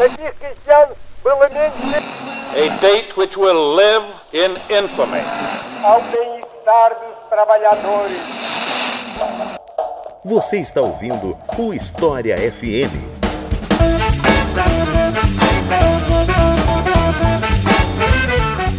A date which will live in infamy. Ao bem-estar dos trabalhadores. Você está ouvindo o História FM.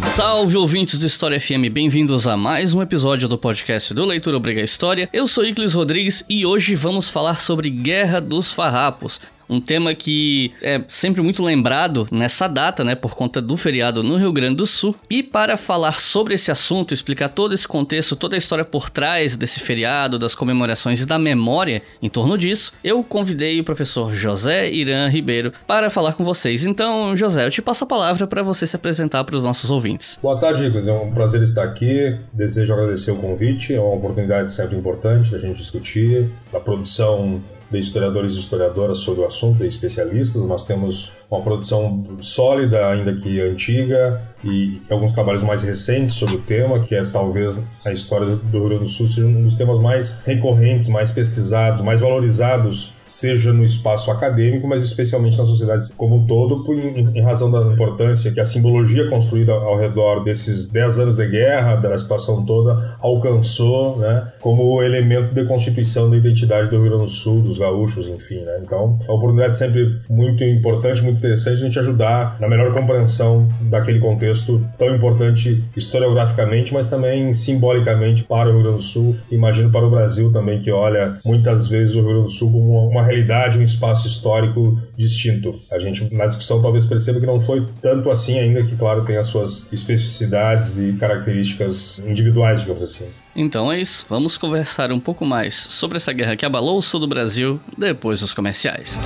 Salve ouvintes do História FM, bem-vindos a mais um episódio do podcast do Leitura Obriga História. Eu sou Iclis Rodrigues e hoje vamos falar sobre Guerra dos Farrapos, um tema que é sempre muito lembrado nessa data, né, por conta do feriado no Rio Grande do Sul. E para falar sobre esse assunto, explicar todo esse contexto, toda a história por trás desse feriado, das comemorações e da memória em torno disso, eu convidei o professor José Irã Ribeiro para falar com vocês. Então, José, eu te passo a palavra para você se apresentar para os nossos ouvintes. Boa tarde, Igor. É um prazer estar aqui. Desejo agradecer o convite. É uma oportunidade sempre importante da gente discutir a produção de historiadores e historiadoras sobre o assunto, e especialistas. Nós temos uma produção sólida, ainda que antiga, e alguns trabalhos mais recentes sobre o tema, que é talvez a história do Rio Grande do Sul seja um dos temas mais recorrentes, mais pesquisados, mais valorizados, seja no espaço acadêmico, mas especialmente na sociedade como um todo, em, razão da importância que a simbologia construída ao redor desses 10 anos de guerra, da situação toda, alcançou, né, como elemento de constituição da identidade do Rio Grande do Sul, dos gaúchos, enfim, né. Então, uma oportunidade sempre muito importante, muito interessante a gente ajudar na melhor compreensão daquele contexto tão importante historiograficamente, mas também simbolicamente para o Rio Grande do Sul, imagino para o Brasil também, que olha muitas vezes o Rio Grande do Sul como uma realidade, um espaço histórico distinto. A gente, na discussão, talvez perceba que não foi tanto assim, ainda que, claro, tem as suas especificidades e características individuais, digamos assim. Então é isso, vamos conversar um pouco mais sobre essa guerra que abalou o sul do Brasil depois dos comerciais.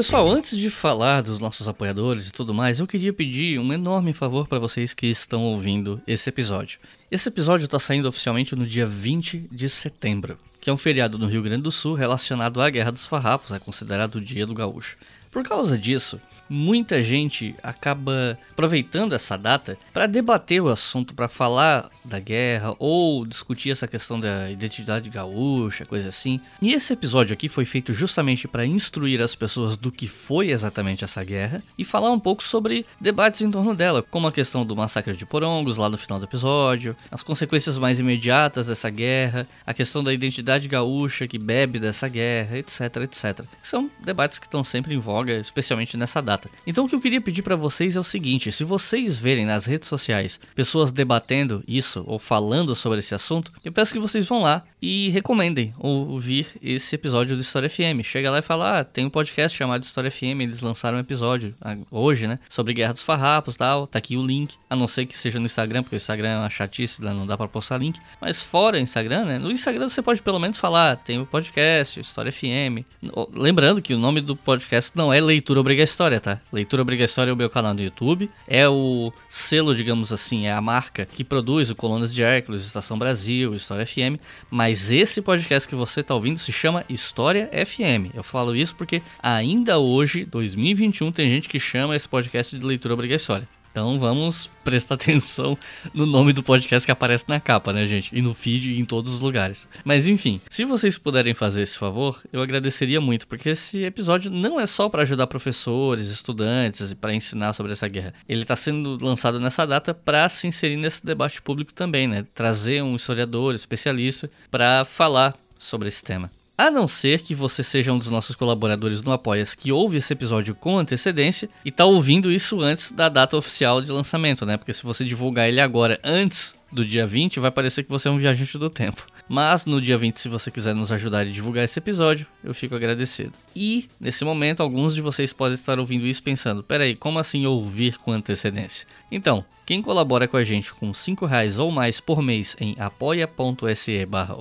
Pessoal, antes de falar dos nossos apoiadores e tudo mais, eu queria pedir um enorme favor para vocês que estão ouvindo esse episódio. Esse episódio está saindo oficialmente no dia 20 de setembro, que é um feriado no Rio Grande do Sul relacionado à Guerra dos Farrapos, é considerado o Dia do Gaúcho. Por causa disso, muita gente acaba aproveitando essa data para debater o assunto, para falar da guerra ou discutir essa questão da identidade gaúcha, coisa assim. E esse episódio aqui foi feito justamente para instruir as pessoas do que foi exatamente essa guerra e falar um pouco sobre debates em torno dela, como a questão do massacre de Porongos lá no final do episódio, as consequências mais imediatas dessa guerra, a questão da identidade gaúcha que bebe dessa guerra, etc, etc. São debates que estão sempre em voga, especialmente nessa data. Então o que eu queria pedir para vocês é o seguinte: se vocês verem nas redes sociais pessoas debatendo isso ou falando sobre esse assunto, eu peço que vocês vão lá e recomendem ouvir esse episódio do História FM. Chega lá e fala: ah, tem um podcast chamado História FM, eles lançaram um episódio ah, hoje, né? Sobre Guerra dos Farrapos tal. Tá aqui o link. A não ser que seja no Instagram, porque o Instagram é uma chatice, não dá para postar link. Mas fora o Instagram, né? No Instagram você pode pelo menos falar: tem o um podcast, História FM. Lembrando que o nome do podcast não é Leitura Obriga História, tá? Leitura Obriga História é o meu canal no YouTube. É o selo, digamos assim, é a marca que produz o Colunas de Hércules, Estação Brasil, História FM. Mas esse podcast que você está ouvindo se chama História FM. Eu falo isso porque ainda hoje, 2021, tem gente que chama esse podcast de Leitura Obriga História. Então vamos prestar atenção no nome do podcast que aparece na capa, né, gente? E no feed e em todos os lugares. Mas enfim, se vocês puderem fazer esse favor, eu agradeceria muito, porque esse episódio não é só para ajudar professores, estudantes e para ensinar sobre essa guerra. Ele está sendo lançado nessa data para se inserir nesse debate público também, né? Trazer um historiador, especialista, para falar sobre esse tema. A não ser que você seja um dos nossos colaboradores no Apoias que ouve esse episódio com antecedência e tá ouvindo isso antes da data oficial de lançamento, né? Porque se você divulgar ele agora antes do dia 20, vai parecer que você é um viajante do tempo. Mas no dia 20, se você quiser nos ajudar a divulgar esse episódio, eu fico agradecido. E, nesse momento, alguns de vocês podem estar ouvindo isso pensando: peraí, como assim ouvir com antecedência? Então, quem colabora com a gente com 5 reais ou mais por mês em apoia.se barra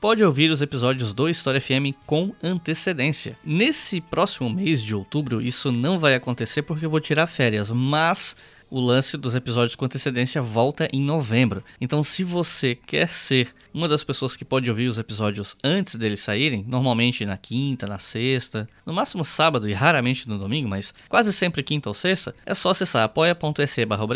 pode ouvir os episódios do História FM com antecedência. Nesse próximo mês de outubro, isso não vai acontecer porque eu vou tirar férias, mas o lance dos episódios com antecedência volta em novembro. Então, se você quer ser uma das pessoas que pode ouvir os episódios antes deles saírem, normalmente na quinta, na sexta, no máximo sábado e raramente no domingo, mas quase sempre quinta ou sexta, é só acessar apoia.se barra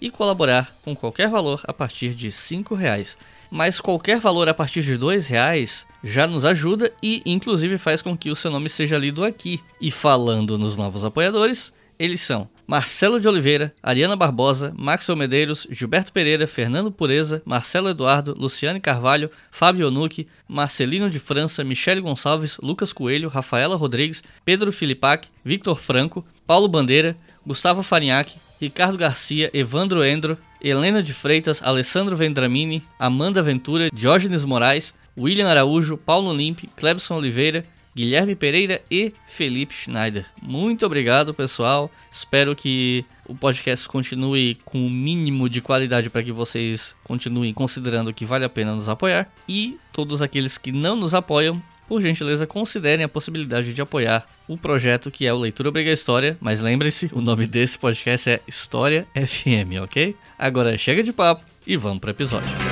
e colaborar com qualquer valor a partir de R$ reais mas qualquer valor a partir de dois reais já nos ajuda e inclusive faz com que o seu nome seja lido aqui. E falando nos novos apoiadores, eles são Marcelo de Oliveira, Ariana Barbosa, Maxwell Medeiros, Gilberto Pereira, Fernando Pureza, Marcelo Eduardo, Luciane Carvalho, Fábio Onucci, Marcelino de França, Michele Gonçalves, Lucas Coelho, Rafaela Rodrigues, Pedro Filipac, Victor Franco, Paulo Bandeira, Gustavo Farinhaque, Ricardo Garcia, Evandro Endro, Helena de Freitas, Alessandro Vendramini, Amanda Ventura, Diógenes Moraes, William Araújo, Paulo Limpe, Clebson Oliveira, Guilherme Pereira e Felipe Schneider. Muito obrigado, pessoal. Espero que o podcast continue com o mínimo de qualidade para que vocês continuem considerando que vale a pena nos apoiar. E todos aqueles que não nos apoiam, por gentileza, considerem a possibilidade de apoiar o projeto que é o Leitura Obriga História, mas lembre-se, o nome desse podcast é História FM, ok? Agora chega de papo e vamos para o episódio.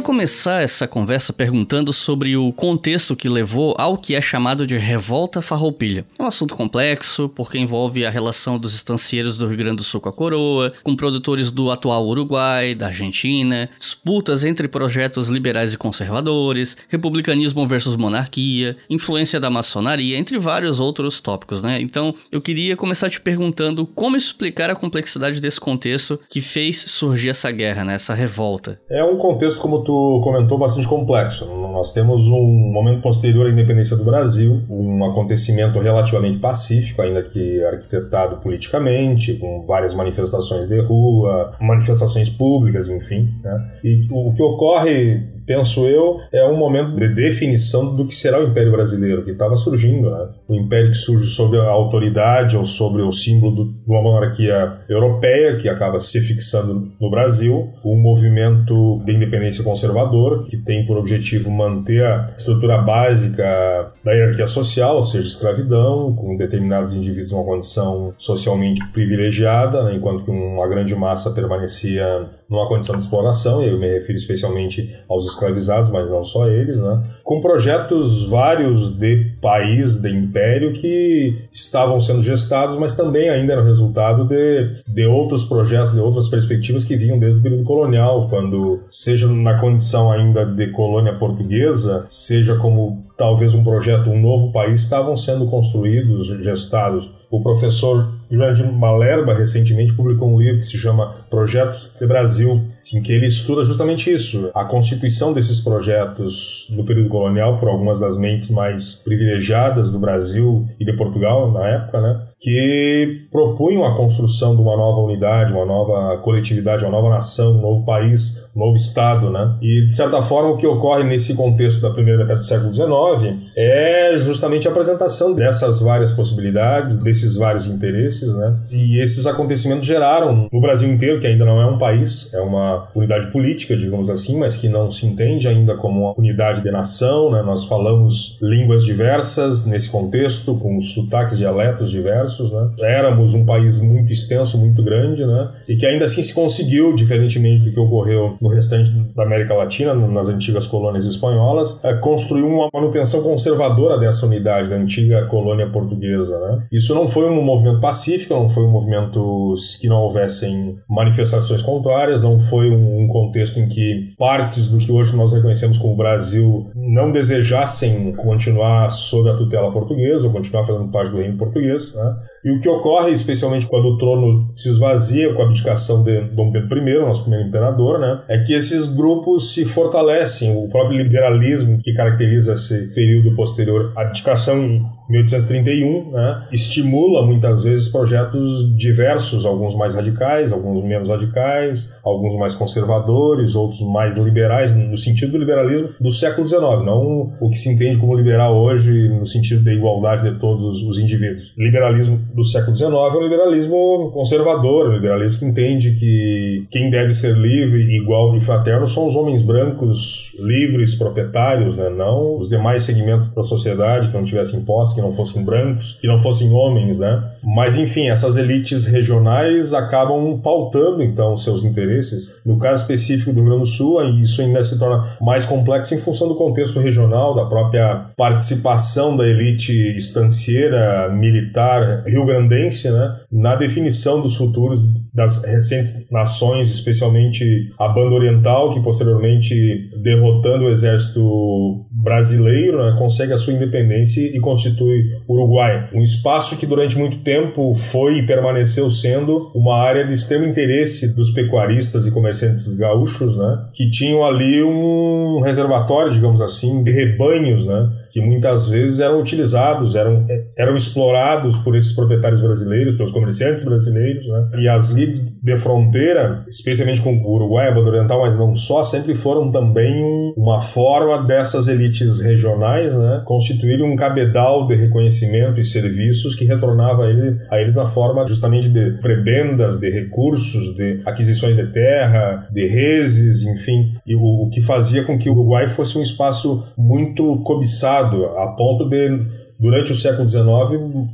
Queria começar essa conversa perguntando sobre o contexto que levou ao que é chamado de revolta farroupilha. É um assunto complexo porque envolve a relação dos estancieiros do Rio Grande do Sul com a coroa, com produtores do atual Uruguai, da Argentina, disputas entre projetos liberais e conservadores, republicanismo versus monarquia, influência da maçonaria, entre vários outros tópicos, né? Então, eu queria começar te perguntando como explicar a complexidade desse contexto que fez surgir essa guerra, né? Essa revolta. É um contexto como tu comentou, bastante complexo. Nós temos um momento posterior à independência do Brasil, um acontecimento relativamente pacífico, ainda que arquitetado politicamente, com várias manifestações de rua, manifestações públicas, enfim. Né? E o que ocorre penso eu, é um momento de definição do que será o Império Brasileiro, que estava surgindo, né? O Império que surge sob a autoridade ou sobre o símbolo de uma monarquia europeia, que acaba se fixando no Brasil, um movimento de independência conservador, que tem por objetivo manter a estrutura básica da hierarquia social, ou seja, escravidão, com determinados indivíduos numa condição socialmente privilegiada, né? enquanto que uma grande massa permanecia numa condição de exploração, e eu me refiro especialmente aos escravizados, mas não só eles, né? com projetos vários de país, de império, que estavam sendo gestados, mas também ainda eram resultado de, de outros projetos, de outras perspectivas que vinham desde o período colonial, quando, seja na condição ainda de colônia portuguesa, seja como talvez um projeto, um novo país, estavam sendo construídos, gestados. O professor Jurandir Malerba recentemente publicou um livro que se chama Projetos de Brasil, em que ele estuda justamente isso, a constituição desses projetos do período colonial por algumas das mentes mais privilegiadas do Brasil e de Portugal na época, né? que propunham a construção de uma nova unidade, uma nova coletividade, uma nova nação, um novo país, um novo Estado. Né? E, de certa forma, o que ocorre nesse contexto da primeira metade do século XIX é justamente a apresentação dessas várias possibilidades, desses vários interesses. Né? E esses acontecimentos geraram, no Brasil inteiro, que ainda não é um país, é uma unidade política, digamos assim, mas que não se entende ainda como uma unidade de nação. Né? Nós falamos línguas diversas nesse contexto, com sotaques, dialetos diversos né? Éramos um país muito extenso, muito grande, né? E que ainda assim se conseguiu, diferentemente do que ocorreu no restante da América Latina, nas antigas colônias espanholas, é, construir uma manutenção conservadora dessa unidade da antiga colônia portuguesa, né? Isso não foi um movimento pacífico, não foi um movimento que não houvessem manifestações contrárias, não foi um contexto em que partes do que hoje nós reconhecemos como Brasil não desejassem continuar sob a tutela portuguesa ou continuar fazendo parte do reino português, né? E o que ocorre, especialmente quando o trono se esvazia com a abdicação de Dom Pedro I, nosso primeiro imperador, né, é que esses grupos se fortalecem. O próprio liberalismo que caracteriza esse período posterior à abdicação em 1831 né, estimula muitas vezes projetos diversos, alguns mais radicais, alguns menos radicais, alguns mais conservadores, outros mais liberais, no sentido do liberalismo do século XIX, não o que se entende como liberal hoje no sentido da igualdade de todos os, os indivíduos. Liberalismo do século XIX é o liberalismo conservador, o liberalismo que entende que quem deve ser livre, igual e fraterno são os homens brancos livres, proprietários, né? não os demais segmentos da sociedade que não tivessem posse, que não fossem brancos, que não fossem homens, né? Mas enfim, essas elites regionais acabam pautando então seus interesses. No caso específico do Rio Grande do Sul, isso ainda se torna mais complexo em função do contexto regional, da própria participação da elite estancieira militar rio-grandense, né? Na definição dos futuros das recentes nações, especialmente a Banda Oriental, que posteriormente, derrotando o exército brasileiro, né, consegue a sua independência e constitui o Uruguai. Um espaço que durante muito tempo foi e permaneceu sendo uma área de extremo interesse dos pecuaristas e comerciantes gaúchos, né, que tinham ali um reservatório, digamos assim, de rebanhos, né, que muitas vezes eram utilizados, eram, eram explorados por esses proprietários brasileiros, pelos comerciantes brasileiros, né? E as lides de fronteira, especialmente com o Uruguai, a Banda Oriental, mas não só, sempre foram também uma forma dessas elites regionais, né? Constituírem um cabedal de reconhecimento e serviços que retornava a, ele, a eles na forma justamente de prebendas, de recursos, de aquisições de terra, de reses, enfim, e o, o que fazia com que o Uruguai fosse um espaço muito cobiçado a ponto de, durante o século XIX,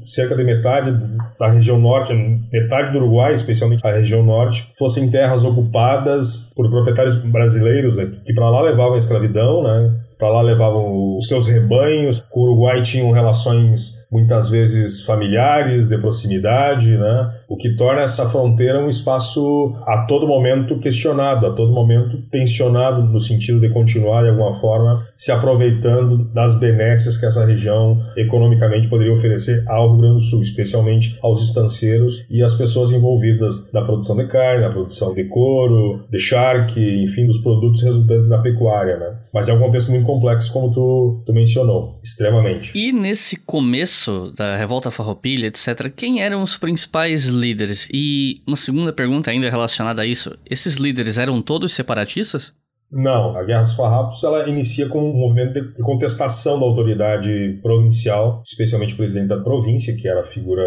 cerca de metade da região norte, metade do Uruguai, especialmente a região norte, fossem terras ocupadas por proprietários brasileiros né, que para lá levavam a escravidão, né? Para lá levavam os seus rebanhos. Com o Uruguai tinham relações muitas vezes familiares, de proximidade, né? O que torna essa fronteira um espaço a todo momento questionado, a todo momento tensionado no sentido de continuar de alguma forma se aproveitando das benesses que essa região economicamente poderia oferecer ao Rio Grande do Sul, especialmente aos estanceiros e às pessoas envolvidas na produção de carne, na produção de couro, de charque, enfim, dos produtos resultantes da pecuária, né? Mas é um contexto muito complexo, como tu, tu mencionou, extremamente. E nesse começo da Revolta Farroupilha, etc., quem eram os principais líderes? E uma segunda pergunta ainda relacionada a isso, esses líderes eram todos separatistas? Não, a Guerra dos Farrapos ela inicia com um movimento de contestação da autoridade provincial, especialmente o presidente da província, que era a figura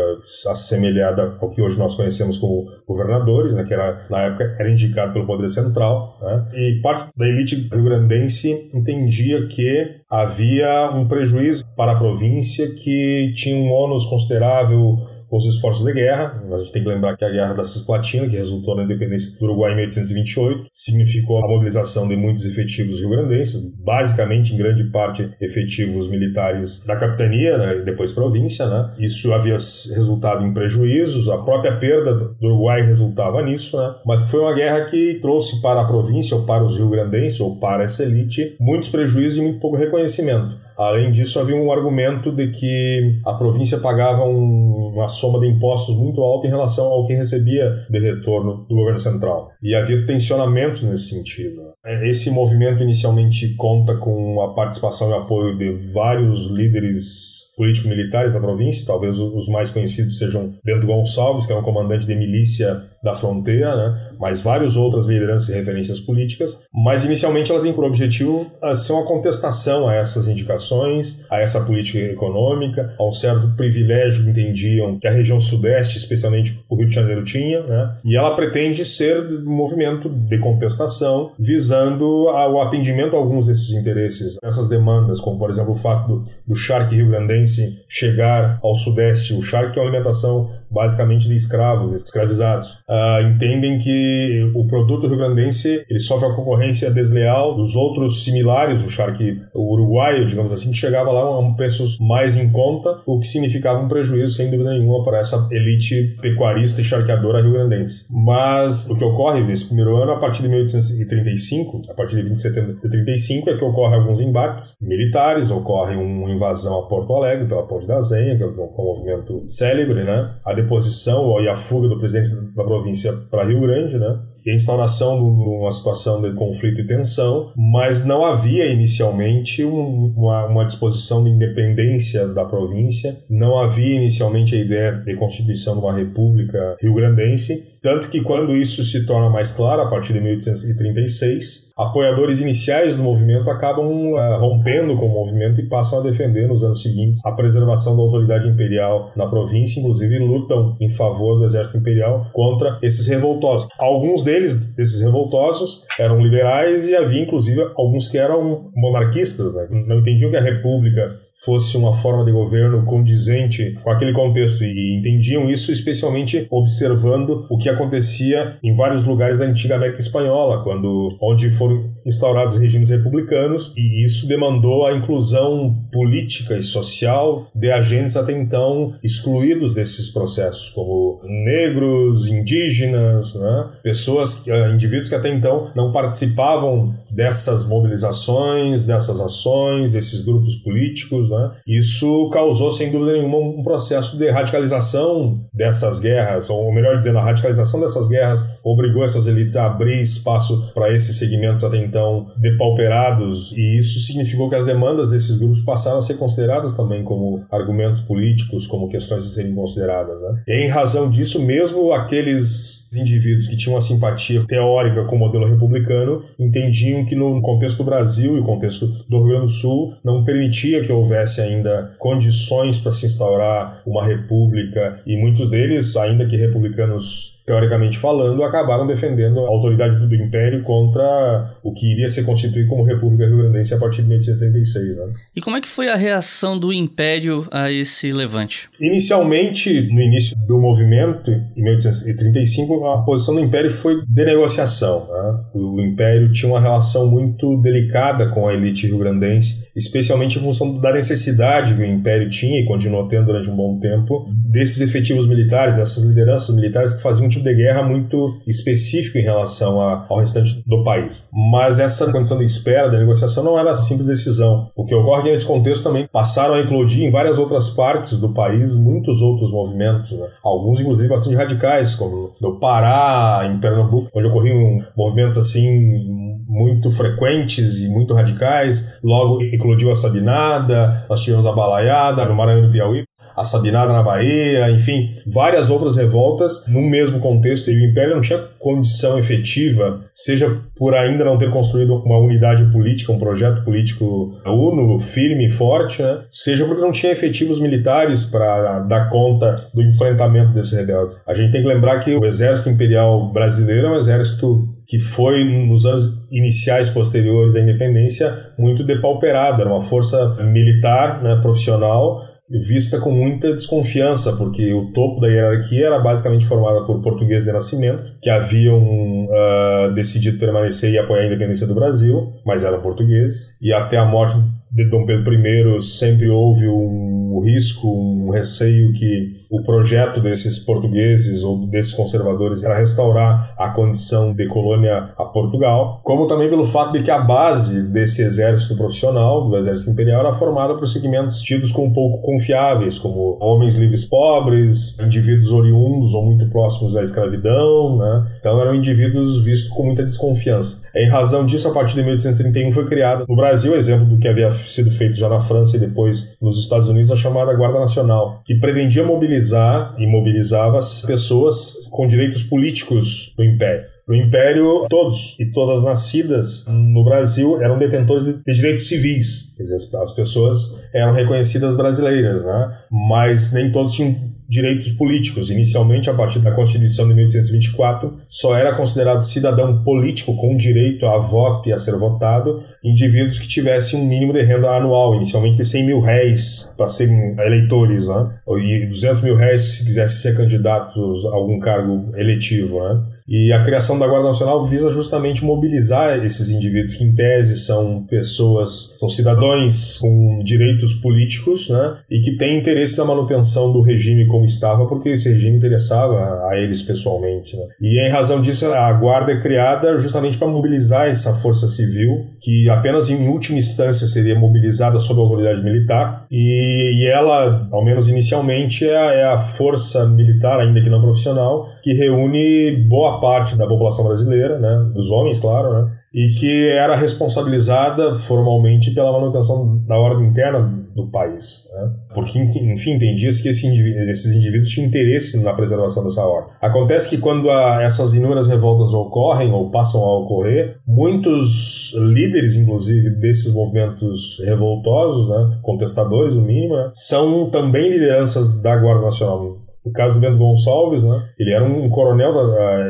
assemelhada ao que hoje nós conhecemos como governadores, né, que era, na época era indicado pelo poder central. Né, e parte da elite rio-grandense entendia que havia um prejuízo para a província, que tinha um ônus considerável com os esforços de guerra. A gente tem que lembrar que a Guerra da Cisplatina, que resultou na independência do Uruguai em 1828, significou a mobilização de muitos efetivos rio-grandenses, basicamente, em grande parte, efetivos militares da capitania né, e depois província. Né? Isso havia resultado em prejuízos, a própria perda do Uruguai resultava nisso, né? mas foi uma guerra que trouxe para a província, ou para os rio-grandenses, ou para essa elite, muitos prejuízos e muito pouco reconhecimento. Além disso, havia um argumento de que a província pagava um, uma soma de impostos muito alta em relação ao que recebia de retorno do governo central. E havia tensionamentos nesse sentido. Esse movimento inicialmente conta com a participação e apoio de vários líderes político-militares da província, talvez os mais conhecidos sejam Bento Gonçalves, que é um comandante de milícia da fronteira, né? mas várias outras lideranças e referências políticas. Mas inicialmente ela tem por objetivo ah, ser uma contestação a essas indicações, a essa política econômica, a um certo privilégio que entendiam que a região sudeste, especialmente o Rio de Janeiro, tinha, né? e ela pretende ser um movimento de contestação visando o atendimento a alguns desses interesses, essas demandas, como por exemplo o fato do, do charque rio-grandense chegar ao sudeste, o charque é uma alimentação basicamente de escravos, de escravizados uh, entendem que o produto rio-grandense ele sofre a concorrência desleal dos outros similares, o charque uruguaio, digamos assim, que chegava lá a preços mais em conta, o que significava um prejuízo, sem dúvida nenhuma, para essa elite pecuarista e charqueadora rio-grandense. Mas o que ocorre nesse primeiro ano, a partir de 1835, a partir de 20 de setembro de 35, é que ocorre alguns embates militares, ocorre uma invasão a Porto Alegre pela Ponte da Zenha, que é um, um movimento célebre, né? A deposição e a fuga do presidente da província para Rio Grande, né? e a instauração de uma situação de conflito e tensão, mas não havia inicialmente um, uma, uma, disposição de independência da província, não havia inicialmente a ideia de constituição de uma república rio-grandense, Tanto que quando isso se torna mais claro, a partir de 1836, apoiadores iniciais do movimento acabam uh, rompendo com o movimento e passam a defender nos anos seguintes a preservação da autoridade imperial na província, inclusive lutam em favor do exército imperial contra esses revoltosos. Alguns deles, desses revoltosos, eram liberais e havia inclusive alguns que eram monarquistas, né? não entendiam que a república fosse uma forma de governo condizente com aquele contexto e entendiam isso especialmente observando o que acontecia em vários lugares da antiga América espanhola, quando onde foram instaurados regimes republicanos e isso demandou a inclusão política e social de agentes até então excluídos desses processos, como negros, indígenas, né? pessoas, eh, indivíduos que até então não participavam dessas mobilizações, dessas ações, desses grupos políticos né? Isso causou, sem dúvida nenhuma, um processo de radicalização dessas guerras, ou melhor dizendo, a radicalização dessas guerras obrigou essas elites a abrir espaço para esses segmentos até então depauperados, e isso significou que as demandas desses grupos passaram a ser consideradas também como argumentos políticos, como questões a serem consideradas. Né? E em razão disso, mesmo aqueles indivíduos que tinham uma simpatia teórica com o modelo republicano entendiam que no contexto do Brasil e o contexto do Rio Grande do Sul não permitia que houvesse houvesse ainda condições para se instaurar uma república, e muitos deles, ainda que republicanos teoricamente falando, acabaram defendendo a autoridade do Império contra o que iria se constituir como República Rio-Grandense a partir de 1836. Né? E como é que foi a reação do Império a esse levante? Inicialmente, no início do movimento, em 1835, a posição do Império foi de negociação. Né? O Império tinha uma relação muito delicada com a elite rio-grandense, especialmente em função da necessidade que o Império tinha e continuou tendo durante um bom tempo desses efetivos militares, dessas lideranças militares que faziam de guerra muito específico em relação a, ao restante do país. Mas essa condição de espera, da negociação, não era simples decisão. O que ocorre é nesse contexto também passaram a eclodir em várias outras partes do país muitos outros movimentos, né? alguns inclusive bastante radicais, como no Pará, em Pernambuco, onde ocorriam movimentos assim muito frequentes e muito radicais. Logo eclodiu a Sabinada, nós tivemos a Balaiada no Maranhão e no Piauí a Sabinada na Bahia, enfim, várias outras revoltas no mesmo contexto. E o Império não tinha condição efetiva, seja por ainda não ter construído uma unidade política, um projeto político uno, firme e forte, né? seja porque não tinha efetivos militares para dar conta do enfrentamento desses rebeldes. A gente tem que lembrar que o exército imperial brasileiro é um exército que foi nos anos iniciais posteriores à independência muito depauperado, era uma força militar né, profissional vista com muita desconfiança, porque o topo da hierarquia era basicamente formada por portugueses de nascimento, que haviam uh, decidido permanecer e apoiar a independência do Brasil, mas eram portugueses, e até a morte de Dom Pedro I sempre houve um risco, um receio que o projeto desses portugueses ou desses conservadores era restaurar a condição de colônia a Portugal, como também pelo fato de que a base desse exército profissional, do exército imperial, era formada por segmentos tidos como pouco confiáveis, como homens livres pobres, indivíduos oriundos ou muito próximos à escravidão, né? Então eram indivíduos vistos com muita desconfiança. Em razão disso, a partir de 1831 foi criada no Brasil, exemplo do que havia sido feito já na França e depois nos Estados Unidos, a chamada Guarda Nacional, que pretendia mobilizar e mobilizava pessoas com direitos políticos do Império. No Império, todos e todas nascidas no Brasil eram detentores de, direitos civis. Quer dizer, as pessoas eram reconhecidas brasileiras, né? mas nem todos tinham direitos políticos. Inicialmente, a partir da Constituição de 1824, só era considerado cidadão político com direito a voto e a ser votado indivíduos que tivessem um mínimo de renda anual, inicialmente de 100 mil réis para serem eleitores, né? e 200 mil réis se quisessem ser candidatos a algum cargo eletivo. Né? E a criação da Guarda Nacional visa justamente mobilizar esses indivíduos que, em tese, são pessoas, são cidadãos com direitos políticos, né? E que têm interesse na manutenção do regime como estava, porque esse regime interessava a eles pessoalmente. Né? E, em razão disso, a Guarda é criada justamente para mobilizar essa força civil, que apenas em última instância seria mobilizada sob a autoridade militar. E, e ela, ao menos inicialmente, é a, é a força militar, ainda que não profissional, que reúne boa parte da população brasileira, né, dos homens, claro, né, e que era responsabilizada formalmente pela manutenção da ordem interna do país. Né? Porque, enfim, entendia-se que esse esses indivíduos tinham interesse na preservação dessa ordem. Acontece que quando a, essas inúmeras revoltas ocorrem ou passam a ocorrer, muitos líderes, inclusive, desses movimentos revoltosos, né, contestadores, no mínimo, né, são também lideranças da Guarda Nacional no caso do Bento Gonçalves, né, ele era um coronel,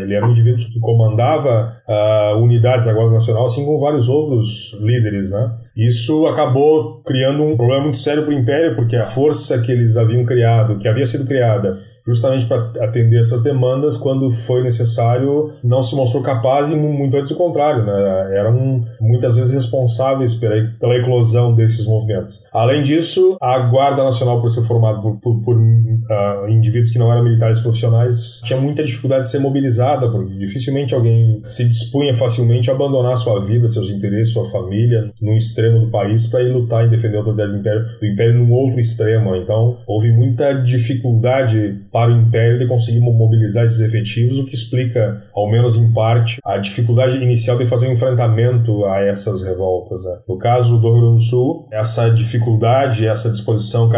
ele era um indivíduo que, comandava uh, unidades da Guarda Nacional, assim como vários outros líderes. Né. Isso acabou criando um problema muito sério para o Império, porque a força que eles haviam criado, que havia sido criada justamente para atender essas demandas, quando foi necessário, não se mostrou capaz e muito antes do contrário, né? eram muitas vezes responsáveis pela, pela eclosão desses movimentos. Além disso, a Guarda Nacional, por ser formada por, por, por uh, indivíduos que não eram militares profissionais, tinha muita dificuldade de ser mobilizada, porque dificilmente alguém se dispunha facilmente a abandonar sua vida, seus interesses, sua família, num extremo do país para ir lutar e defender a autoridade do Império, do Império num outro extremo. Então, houve muita dificuldade para o Império de conseguir mobilizar esses efetivos, o que explica, ao menos em parte, a dificuldade inicial de fazer um enfrentamento a essas revoltas. Né? No caso do Rio Grande do Sul, essa dificuldade, essa disposição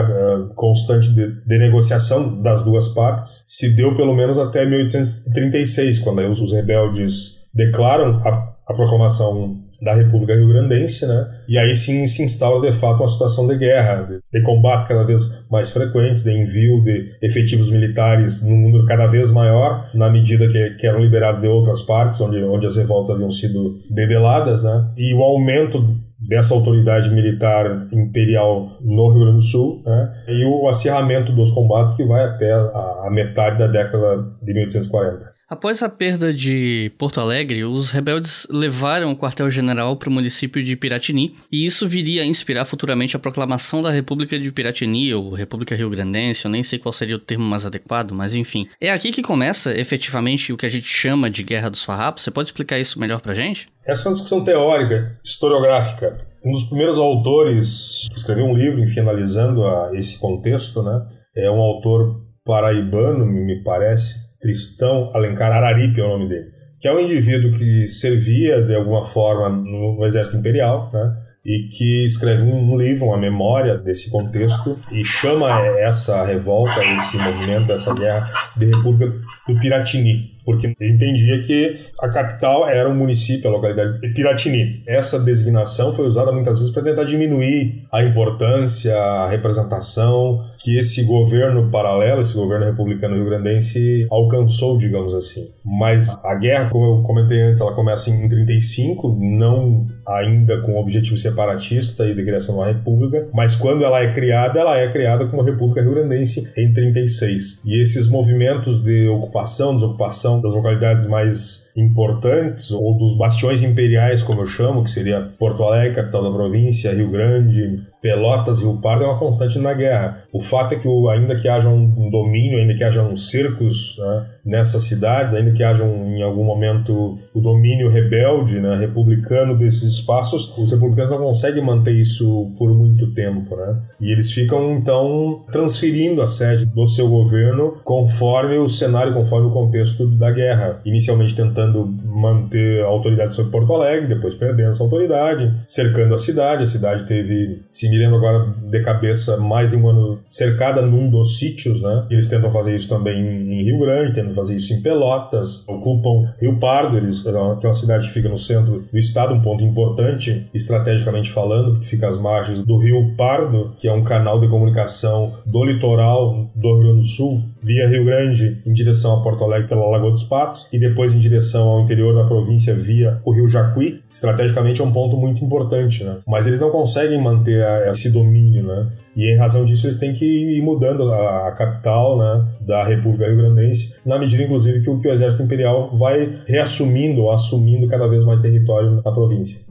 constante de, de, negociação das duas partes se deu pelo menos até 1836, quando os, os rebeldes declaram a, a proclamação da República Rio Grandense, né? E aí sim se instaura de fato uma situação de guerra, de, de, combates cada vez mais frequentes, de envio de efetivos militares num número cada vez maior, na medida que, que eram liberados de outras partes, onde, onde as revoltas haviam sido debeladas, né? E o aumento dessa autoridade militar imperial no Rio Grande do Sul, né? E o acirramento dos combates que vai até a, a metade da década de 1840. Após a perda de Porto Alegre, os rebeldes levaram o quartel-general para o município de Piratini, e isso viria a inspirar futuramente a proclamação da República de Piratini, ou República Rio Grandense, eu nem sei qual seria o termo mais adequado, mas enfim. É aqui que começa, efetivamente, o que a gente chama de Guerra dos Farrapos. Você pode explicar isso melhor pra gente? Essa é uma discussão teórica, historiográfica. Um dos primeiros autores que escreveu um livro, enfim, analisando a, esse contexto, né, é um autor paraibano, me parece, Tristão Alencar Araripe é o nome dele, que é um indivíduo que servia de alguma forma no, exército imperial, né? e que escreve um livro, uma memória desse contexto e chama essa revolta, esse movimento, essa guerra de República do Piratini, porque entendia que a capital era um município, a localidade de Piratini. Essa designação foi usada muitas vezes para tentar diminuir a importância, a representação que esse governo paralelo, esse governo republicano rio-grandense alcançou, digamos assim. Mas a guerra, como eu comentei antes, ela começa em 35, não ainda com o objetivo separatista e de criação de uma república, mas quando ela é criada, ela é criada como República Rio-Grandense em 36. E esses movimentos de ocupação, desocupação das localidades mais importantes, ou dos bastiões imperiais, como eu chamo, que seria Porto Alegre, capital da província, Rio Grande, Pelotas Rio Pardo, é uma constante na guerra. O fato é que, ainda que haja um domínio, ainda que haja uns cercos né, nessas cidades, ainda que haja um, em algum momento o domínio rebelde, né, republicano desses espaços, os republicanos não conseguem manter isso por muito tempo. Né? E eles ficam, então, transferindo a sede do seu governo conforme o cenário, conforme o contexto da guerra. Inicialmente tentando tentando manter a autoridade sobre Porto Alegre, depois perdendo essa autoridade, cercando a cidade. A cidade teve, se me lembro agora de cabeça, mais de um ano cercada num dos sítios, né? Eles tentam fazer isso também em Rio Grande, tentam fazer isso em Pelotas, ocupam Rio Pardo, eles, que é uma cidade que fica no centro do estado, um ponto importante estrategicamente falando, porque fica às margens do Rio Pardo, que é um canal de comunicação do litoral do Rio Grande do Sul, via Rio Grande em direção a Porto Alegre pela Lagoa dos Patos e depois em direção ao interior da província via o Rio Jacuí. Estrategicamente é um ponto muito importante, né? Mas eles não conseguem manter esse domínio, né? E em razão disso eles têm que ir mudando a, a capital né, da República Rio Grandense, na medida inclusive que o, que o Exército Imperial vai reassumindo ou assumindo cada vez mais território na província.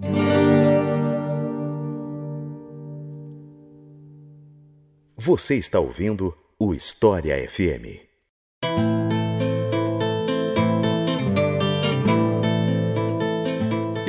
Você está ouvindo o História FM.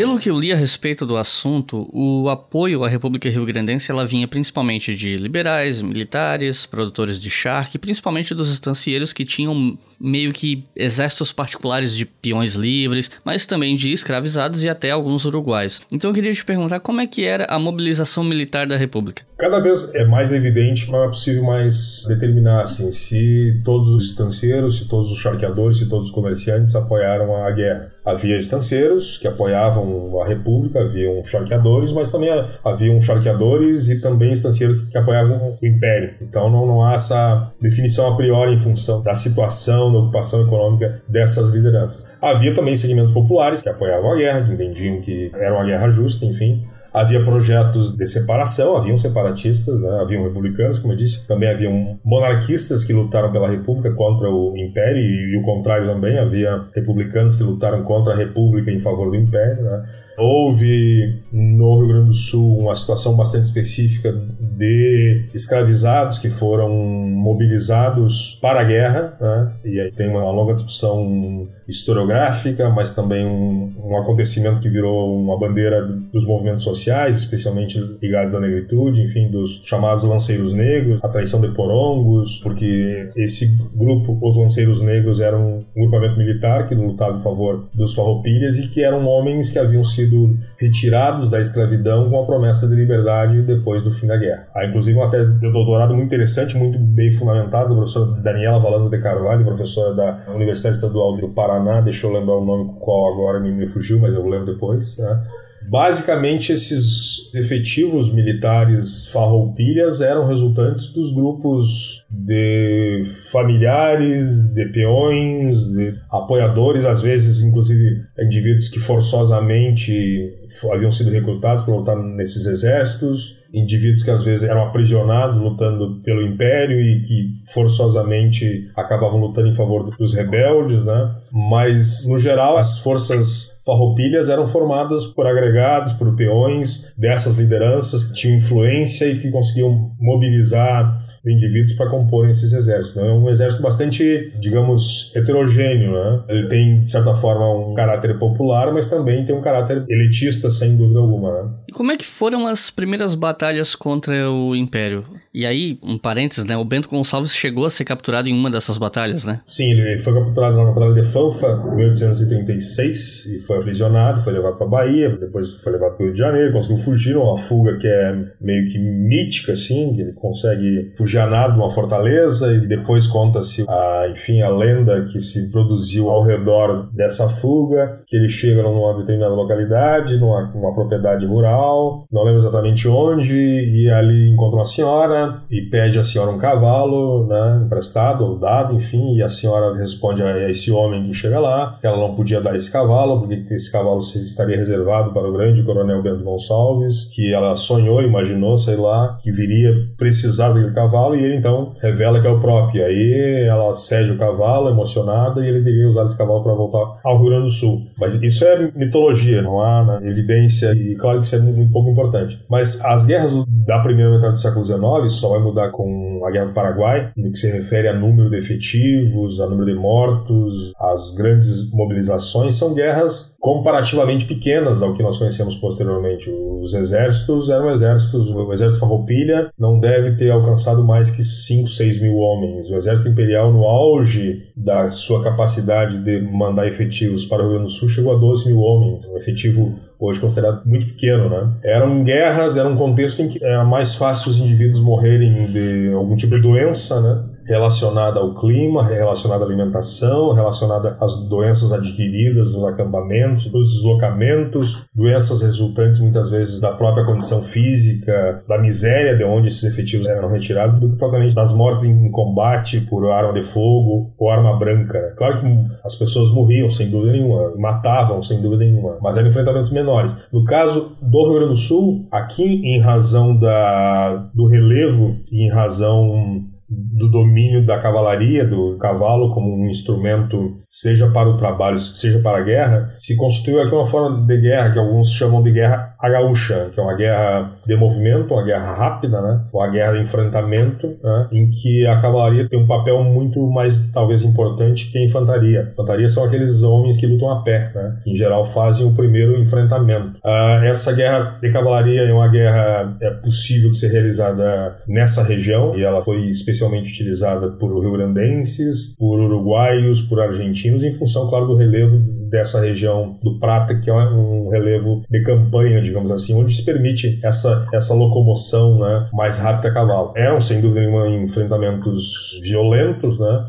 Pelo que eu li a respeito do assunto, o apoio à República Rio Grandense ela vinha principalmente de liberais, militares, produtores de charque, principalmente dos estancieiros que tinham meio que exércitos particulares de peões livres, mas também de escravizados e até alguns uruguais. Então eu queria te perguntar como é que era a mobilização militar da República. Cada vez é mais evidente não é possível mais determinar assim, se todos os estancieiros, se todos os charqueadores, se todos os comerciantes apoiaram a guerra. Havia estancieiros que apoiavam a República, haviam charqueadores, mas também haviam charqueadores e também estancieiros que apoiavam o Império. Então não, não há essa definição a priori em função da situação, da ocupação econômica dessas lideranças. Havia também segmentos populares que apoiavam a guerra, que entendiam que era uma guerra justa, enfim. Havia projetos de separação, haviam separatistas, né? haviam republicanos, como eu disse, também haviam monarquistas que lutaram pela república contra o império e, e o contrário também, havia republicanos que lutaram contra a república em favor do império, né? Houve no Rio Grande do Sul uma situação bastante específica de escravizados que foram mobilizados para a guerra, né? e aí tem uma longa discussão historiográfica, mas também um, um, acontecimento que virou uma bandeira dos movimentos sociais, especialmente ligados à negritude, enfim, dos chamados lanceiros negros, a traição de porongos, porque esse grupo, os lanceiros negros, eram um grupamento militar que lutava em favor dos farroupilhas e que eram homens que haviam sido sido retirados da escravidão com a promessa de liberdade depois do fim da guerra. Há inclusive uma tese de doutorado muito interessante, muito bem fundamentada, da professora Daniela Valando de Carvalho, professora da Universidade Estadual do Paraná, deixa eu lembrar o nome qual agora me, me fugiu, mas eu lembro depois, né? Basicamente, esses efetivos militares farroupilhas eram resultantes dos grupos de familiares, de peões, de apoiadores, às vezes, inclusive, indivíduos que forçosamente haviam sido recrutados para lutar nesses exércitos indivíduos que às vezes eram aprisionados lutando pelo império e que forçosamente acabavam lutando em favor dos rebeldes, né? Mas no geral as forças farroupilhas eram formadas por agregados, por peões dessas lideranças que tinham influência e que conseguiam mobilizar indivíduos para comporem esses exércitos. Né? É um exército bastante, digamos, heterogêneo. Né? Ele tem, de certa forma, um caráter popular, mas também tem um caráter elitista, sem dúvida alguma. Né? E como é que foram as primeiras batalhas contra o Império? E aí, um parênteses, né? O Bento Gonçalves chegou a ser capturado em uma dessas batalhas, né? Sim, ele foi capturado na Batalha de Fanfa, em 1836, e foi aprisionado, foi levado para Bahia, depois foi levado para o Rio de Janeiro, conseguiu fugir, uma fuga que é meio que mítica, assim, que ele consegue fugir a nado uma fortaleza, e depois conta-se, a, enfim, a lenda que se produziu ao redor dessa fuga, que ele chega numa determinada localidade, numa, numa propriedade rural, não lembro exatamente onde, e ali encontra uma senhora, e pede à senhora um cavalo, né, emprestado ou dado, enfim, e a senhora responde a esse homem que chega lá que ela não podia dar esse cavalo, porque esse cavalo estaria reservado para o grande coronel Bento Gonçalves, que ela sonhou, imaginou, sei lá, que viria precisar daquele cavalo, e ele então revela que é o próprio. Aí ela cede o cavalo, emocionada, e ele teria usado esse cavalo para voltar ao Rio Grande do Sul. Mas isso é mitologia, não há né, evidência, e claro que isso é muito pouco importante. Mas as guerras da primeira metade do século XIX só vai mudar com a Guerra do Paraguai, no que se refere a número de efetivos, a número de mortos, as grandes mobilizações, são guerras comparativamente pequenas ao que nós conhecemos posteriormente. Os exércitos eram exércitos, o exército Farroupilha não deve ter alcançado mais que 5, 6 mil homens. O exército imperial, no auge da sua capacidade de mandar efetivos para o Rio Grande do Sul, chegou a 12 mil homens. Um efetivo hoje considerado muito pequeno, né? Eram guerras, era um contexto em que era mais fácil os indivíduos morrerem de algum tipo de doença, né? Relacionada ao clima, relacionada à alimentação, relacionada às doenças adquiridas nos acampamentos, nos deslocamentos, doenças resultantes muitas vezes da própria condição física, da miséria de onde esses efetivos eram retirados, do que propriamente das mortes em combate por arma de fogo ou arma branca. Né? Claro que as pessoas morriam, sem dúvida nenhuma, matavam, sem dúvida nenhuma, mas eram enfrentamentos menores. No caso do Rio Grande do Sul, aqui em razão da, do relevo e em razão do domínio da cavalaria, do cavalo como um instrumento, seja para o trabalho, seja para a guerra, se constituiu aqui uma forma de guerra que alguns chamam de guerra a gaúcha, que é uma guerra de movimento, uma guerra rápida, né? Uma guerra de enfrentamento, né? em que a cavalaria tem um papel muito mais, talvez, importante que a infantaria. Infantaria são aqueles homens que lutam a pé, né? Em geral, fazem o primeiro enfrentamento. Uh, essa guerra de cavalaria é uma guerra é possível de ser realizada nessa região e ela foi especialmente utilizada por rio-grandenses, por uruguaios, por argentinos, em função, claro, do relevo dessa região do Prata, que é um relevo de campanha, digamos assim, onde se permite essa, essa locomoção né, mais rápida a cavalo. Eram, sem dúvida nenhuma, enfrentamentos violentos, né,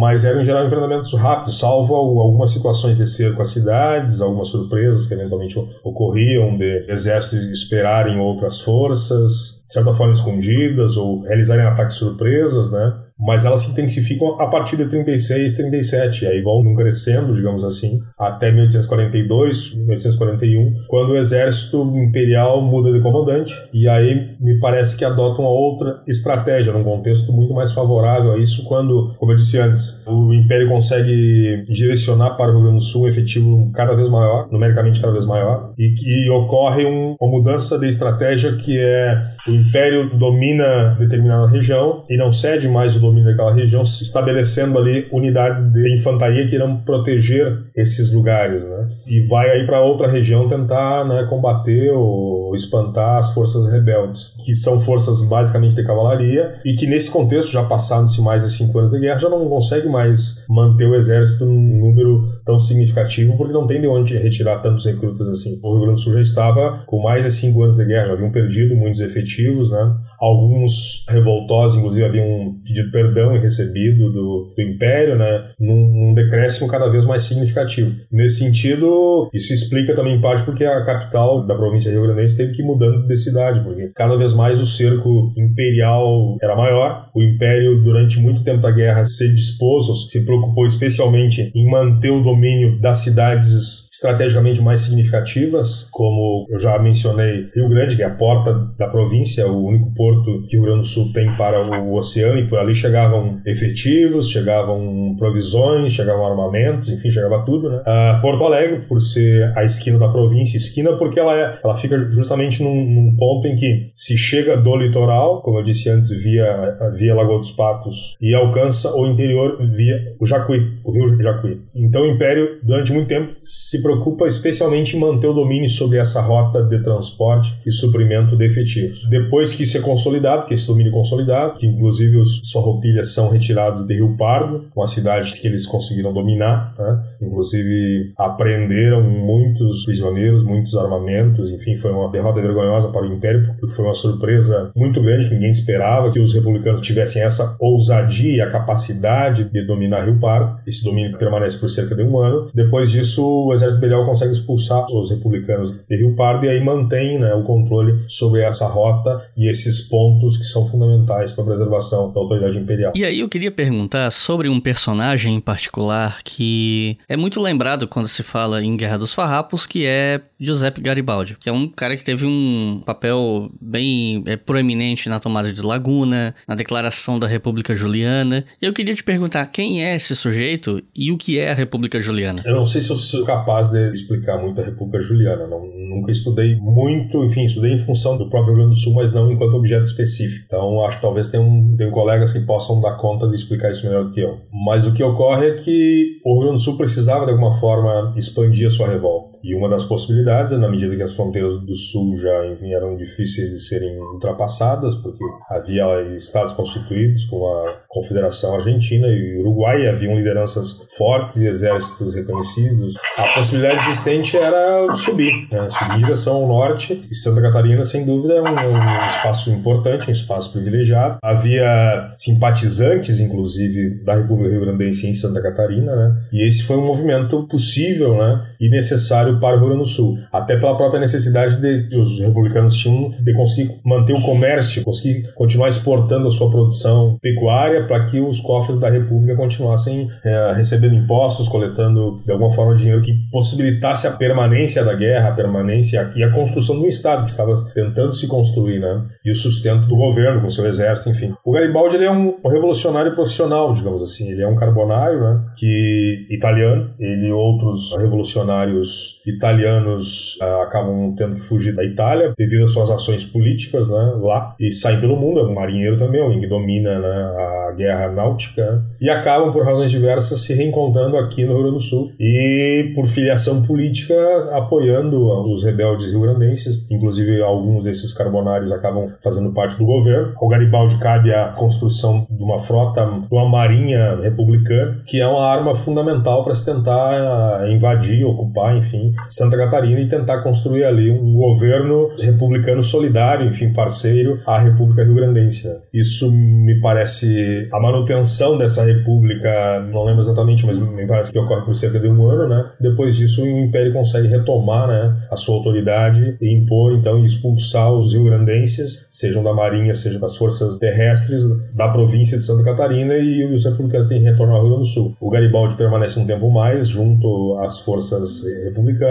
mas eram, em geral, enfrentamentos rápidos, salvo algumas situações de cerco às cidades, algumas surpresas que eventualmente ocorriam de exércitos esperarem outras forças, de certa forma escondidas, ou realizarem ataques surpresas, né? Mas elas se intensificam a partir de 36, 37, e aí vão crescendo, digamos assim, até 1842, 1841, quando o exército imperial muda de comandante, e aí me parece que adota uma outra estratégia, num contexto muito mais favorável a isso, quando, como eu disse antes, o império consegue direcionar para o Rio Grande do Sul um efetivo cada vez maior, numericamente cada vez maior, e, e ocorre um, uma mudança de estratégia que é o império domina determinada região e não cede mais o domínio daquela região, estabelecendo ali unidades de infantaria que irão proteger esses lugares, né? E vai aí para outra região tentar né, combater ou espantar as forças rebeldes, que são forças basicamente de cavalaria e que nesse contexto, já passados-se mais de cinco anos de guerra, já não consegue mais manter o exército num número tão significativo porque não tem de onde retirar tantos recrutas assim. O Rio Grande do Sul já estava com mais de cinco anos de guerra, já haviam perdido muitos efetivos, né? Alguns revoltosos, inclusive, haviam pedido perdão e recebido do, do Império, né, num, num, decréscimo cada vez mais significativo. Nesse sentido, isso explica também em parte porque a capital da província Rio Grande teve que ir mudando de cidade, porque cada vez mais o cerco imperial era maior, o Império, durante muito tempo da guerra, se dispôs, se preocupou especialmente em manter o domínio das cidades estrategicamente mais significativas, como eu já mencionei, Rio Grande, que é a porta da província, o único porto que o Rio Grande do Sul tem para o oceano, e por ali chegavam efetivos, chegavam provisões, chegavam armamentos, enfim, chegava tudo, né? Uh, Porto Alegre, por ser a esquina da província, esquina porque ela, é, ela fica justamente num, num ponto em que se chega do litoral, como eu disse antes, via, via Lagoa dos Patos, e alcança o interior via o Jacuí, o rio Jacuí. Então o Império, durante muito tempo, se preocupa especialmente em manter o domínio sobre essa rota de transporte e suprimento de efetivos. Depois que isso é consolidado, que esse domínio é consolidado, que inclusive os Sorropilhas são retirados de Rio Pardo, uma cidade que eles conseguiram dominar, né? inclusive apreenderam muitos prisioneiros, muitos armamentos, enfim, foi uma derrota vergonhosa para o Império, porque foi uma surpresa muito grande que ninguém esperava que os republicanos tivessem essa ousadia e a capacidade de dominar Rio Pardo. Esse domínio permanece por cerca de um ano. Depois disso, o exército imperial consegue expulsar os republicanos de Rio Pardo e aí mantém né, o controle sobre essa rota e esses pontos que são fundamentais para a preservação da autoridade imperial. E aí eu queria perguntar sobre um personagem em particular que é muito lembrado quando se fala em Guerra dos Farrapos, que é Giuseppe Garibaldi, que é um cara que teve um papel bem é, proeminente na tomada de Laguna, na declaração da República Juliana. E eu queria te perguntar quem é esse sujeito e o que é a República Juliana. Eu não sei se eu sou capaz de explicar muito a República Juliana, não, nunca estudei muito, enfim, estudei em função do próprio Rio Grande do Sul, mas não enquanto objeto específico. Então acho que talvez tenham, tenham colegas que possam dar conta de explicar isso melhor do que eu. Mas o que ocorre é que o Rio Grande do Sul precisava de alguma forma expandir a sua revolta. E uma das possibilidades, na medida que as fronteiras do sul já enfim, eram difíceis de serem ultrapassadas, porque havia estados constituídos com a Confederação Argentina e Uruguai, haviam lideranças fortes e exércitos reconhecidos. A possibilidade existente era subir, né? subir em direção ao norte. E Santa Catarina, sem dúvida, é um, é um espaço importante, um espaço privilegiado. Havia simpatizantes, inclusive, da República Rio Grandense em Santa Catarina, né? E esse foi um movimento possível, né? E necessário para o Rio Grande do Sul, até pela própria necessidade de, os republicanos tinham de conseguir manter o comércio, conseguir continuar exportando a sua produção pecuária para que os cofres da República continuassem é, recebendo impostos, coletando de alguma forma dinheiro que possibilitasse a permanência da guerra, a permanência e a construção um Estado que estava tentando se construir, né? E o sustento do governo com seu exército, enfim. O Garibaldi ele é um revolucionário profissional, digamos assim. Ele é um carbonário, né? Que italiano, ele e outros revolucionários italianos uh, acabam tendo que fugir da Itália devido às suas ações políticas né, lá e saem pelo mundo. É um marinheiro também, alguém que domina né, a guerra náutica e acabam, por razões diversas, se reencontrando aqui no Rio Grande do Sul e, por filiação política, apoiando os rebeldes rio-grandenses. Inclusive, alguns desses carbonários acabam fazendo parte do governo. Ao Garibaldi cabe a construção de uma frota, de uma marinha republicana, que é uma arma fundamental para se tentar invadir, ocupar, enfim, Santa Catarina e tentar construir ali um governo republicano solidário, enfim, parceiro à República Rio-Grandense. Né? Isso me parece a manutenção dessa república, não lembro exatamente, mas me parece que ocorre por cerca de um ano, né? Depois disso, o Império consegue retomar, né, a sua autoridade e impor, então, e expulsar os rio-grandenses, sejam da Marinha, seja das forças terrestres da província de Santa Catarina e os republicanos têm que retornar ao Rio Grande do Sul. O Garibaldi permanece um tempo mais junto às forças republicanas,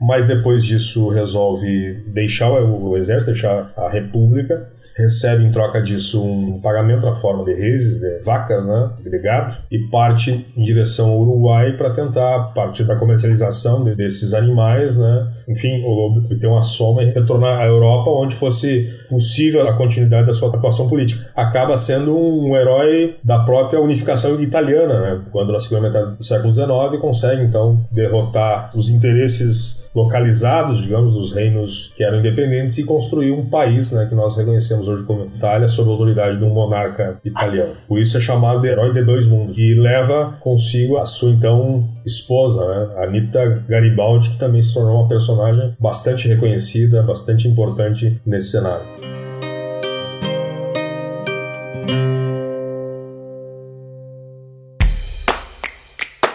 mas depois disso resolve deixar o, exército, deixar a república recebe em troca disso um pagamento na forma de reses, de vacas, né, de gado, e parte em direção ao Uruguai para tentar, a partir da comercialização de, desses animais, né, enfim, obter uma soma e retornar à Europa onde fosse possível a continuidade da sua atuação política. Acaba sendo um herói da própria unificação italiana, né, quando na segunda metade do século XIX consegue então derrotar os interesses localizados, digamos, dos reinos que eram independentes e construir um país né, que nós reconhecemos hoje como Itália sob a autoridade de um monarca italiano. Por isso é chamado de herói de dois mundos e leva consigo a sua então esposa, né, Anita Garibaldi, que também se tornou uma personagem bastante reconhecida, bastante importante nesse cenário.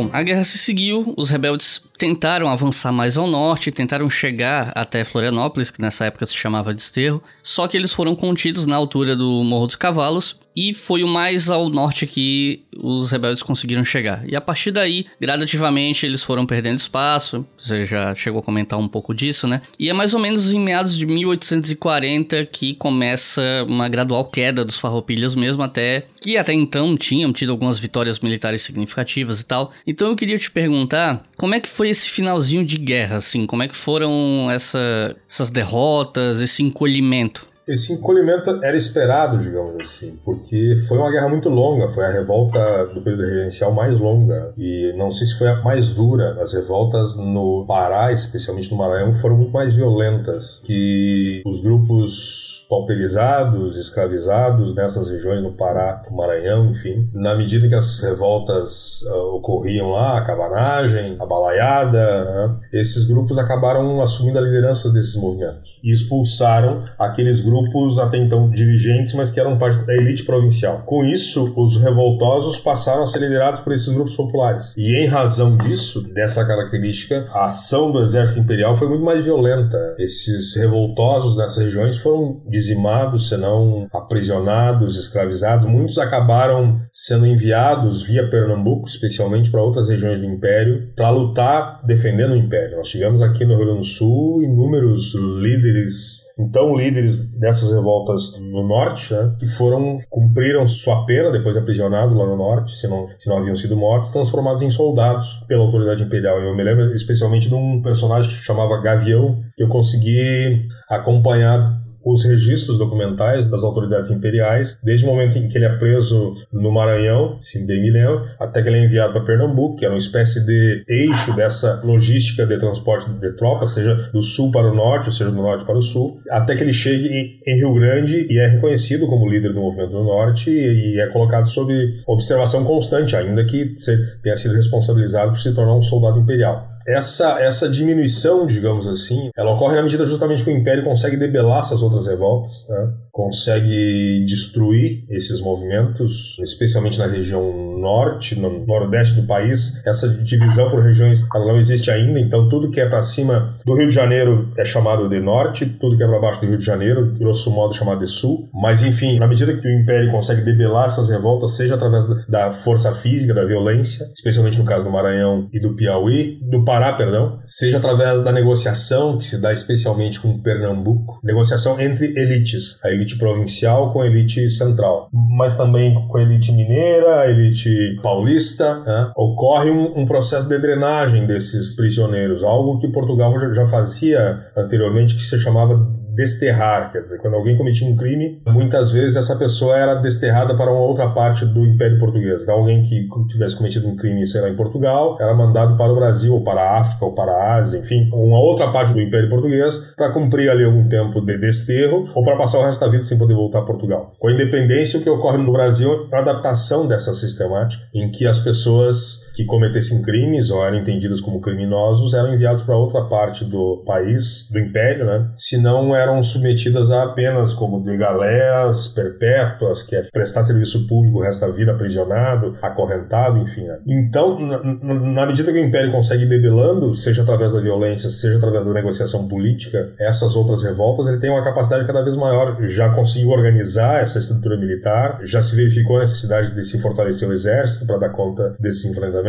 Bom, a guerra se seguiu, os rebeldes tentaram avançar mais ao norte, tentaram chegar até Florianópolis, que nessa época se chamava Desterro, só que eles foram contidos na altura do Morro dos Cavalos e foi o mais ao norte que os rebeldes conseguiram chegar. E a partir daí, gradativamente, eles foram perdendo espaço, você já chegou a comentar um pouco disso, né? E é mais ou menos em meados de 1840 que começa uma gradual queda dos farroupilhas mesmo, até que até então tinham tido algumas vitórias militares significativas e tal. Então eu queria te perguntar, como é que foi esse finalzinho de guerra, assim? Como é que foram essa, essas derrotas, esse encolhimento? Esse encolhimento era esperado, digamos assim, porque foi uma guerra muito longa, foi a revolta do período regencial mais longa, e não sei se foi a mais dura. As revoltas no Pará, especialmente no Maranhão, foram muito mais violentas que os grupos pauperizados, escravizados nessas regiões no Pará, no Maranhão, enfim. Na medida que as revoltas uh, ocorriam lá, a cabanagem, a balaiada, né, esses grupos acabaram assumindo a liderança desses movimentos e expulsaram aqueles grupos até então dirigentes, mas que eram parte da elite provincial. Com isso, os revoltosos passaram a ser liderados por esses grupos populares. E em razão disso, dessa característica, a ação do exército imperial foi muito mais violenta. Esses revoltosos nessas regiões foram dizimados, senão aprisionados, escravizados. Muitos acabaram sendo enviados via Pernambuco, especialmente para outras regiões do Império, para lutar defendendo o Império. Nós tivemos aqui no Rio Grande do Sul inúmeros líderes então líderes dessas revoltas no norte, né, que foram cumpriram sua pena depois de aprisionados lá no norte, se não, se não haviam sido mortos, transformados em soldados pela autoridade imperial. Eu me lembro especialmente de um personagem que chamava Gavião, que eu consegui acompanhar os registros documentais das autoridades imperiais, desde o momento em que ele é preso no Maranhão, se bem me lembro, até que ele é enviado para Pernambuco, que era uma espécie de eixo dessa logística de transporte de tropas, seja do sul para o norte, ou seja, do norte para o sul, até que ele chegue em Rio Grande e é reconhecido como líder do movimento do norte e é colocado sob observação constante, ainda que tenha sido responsabilizado por se tornar um soldado imperial essa, essa diminuição, digamos assim, ela ocorre na medida justamente que o Império consegue debelar essas outras revoltas, né? consegue destruir esses movimentos, especialmente na região norte, no nordeste do país. Essa divisão por regiões não existe ainda, então tudo que é para cima do Rio de Janeiro é chamado de norte, tudo que é para baixo do Rio de Janeiro, grosso modo, é chamado de sul. Mas enfim, na medida que o Império consegue debelar essas revoltas, seja através da força física, da violência, especialmente no caso do Maranhão e do Piauí, do Pará, perdão, seja através da negociação que se dá especialmente com Pernambuco, negociação entre elites, a elite provincial com a elite central, mas também com a elite mineira, a elite paulista, né? ocorre um, um, processo de drenagem desses prisioneiros, algo que Portugal já fazia anteriormente, que se chamava desterrar, quer dizer, quando alguém cometia um crime, muitas vezes essa pessoa era desterrada para uma outra parte do Império Português. Então, alguém que tivesse cometido um crime, sei lá, em Portugal, era mandado para o Brasil, ou para a África, ou para a Ásia, enfim, uma outra parte do Império Português, para cumprir ali algum tempo de desterro, ou para passar o resto da vida sem poder voltar a Portugal. Com a independência, o que ocorre no Brasil é a adaptação dessa sistemática, em que as pessoas que cometessem crimes ou eram entendidos como criminosos eram enviados para outra parte do país, do império, né? Se não eram submetidas a apenas como de galéas perpétuas, que é prestar serviço público o resto da vida aprisionado, acorrentado, enfim. Né? Então, na, na, medida que o império consegue ir debelando, seja através da violência, seja através da negociação política, essas outras revoltas, ele tem uma capacidade cada vez maior. Já conseguiu organizar essa estrutura militar, já se verificou a necessidade de se fortalecer o exército para dar conta desses enfrentamentos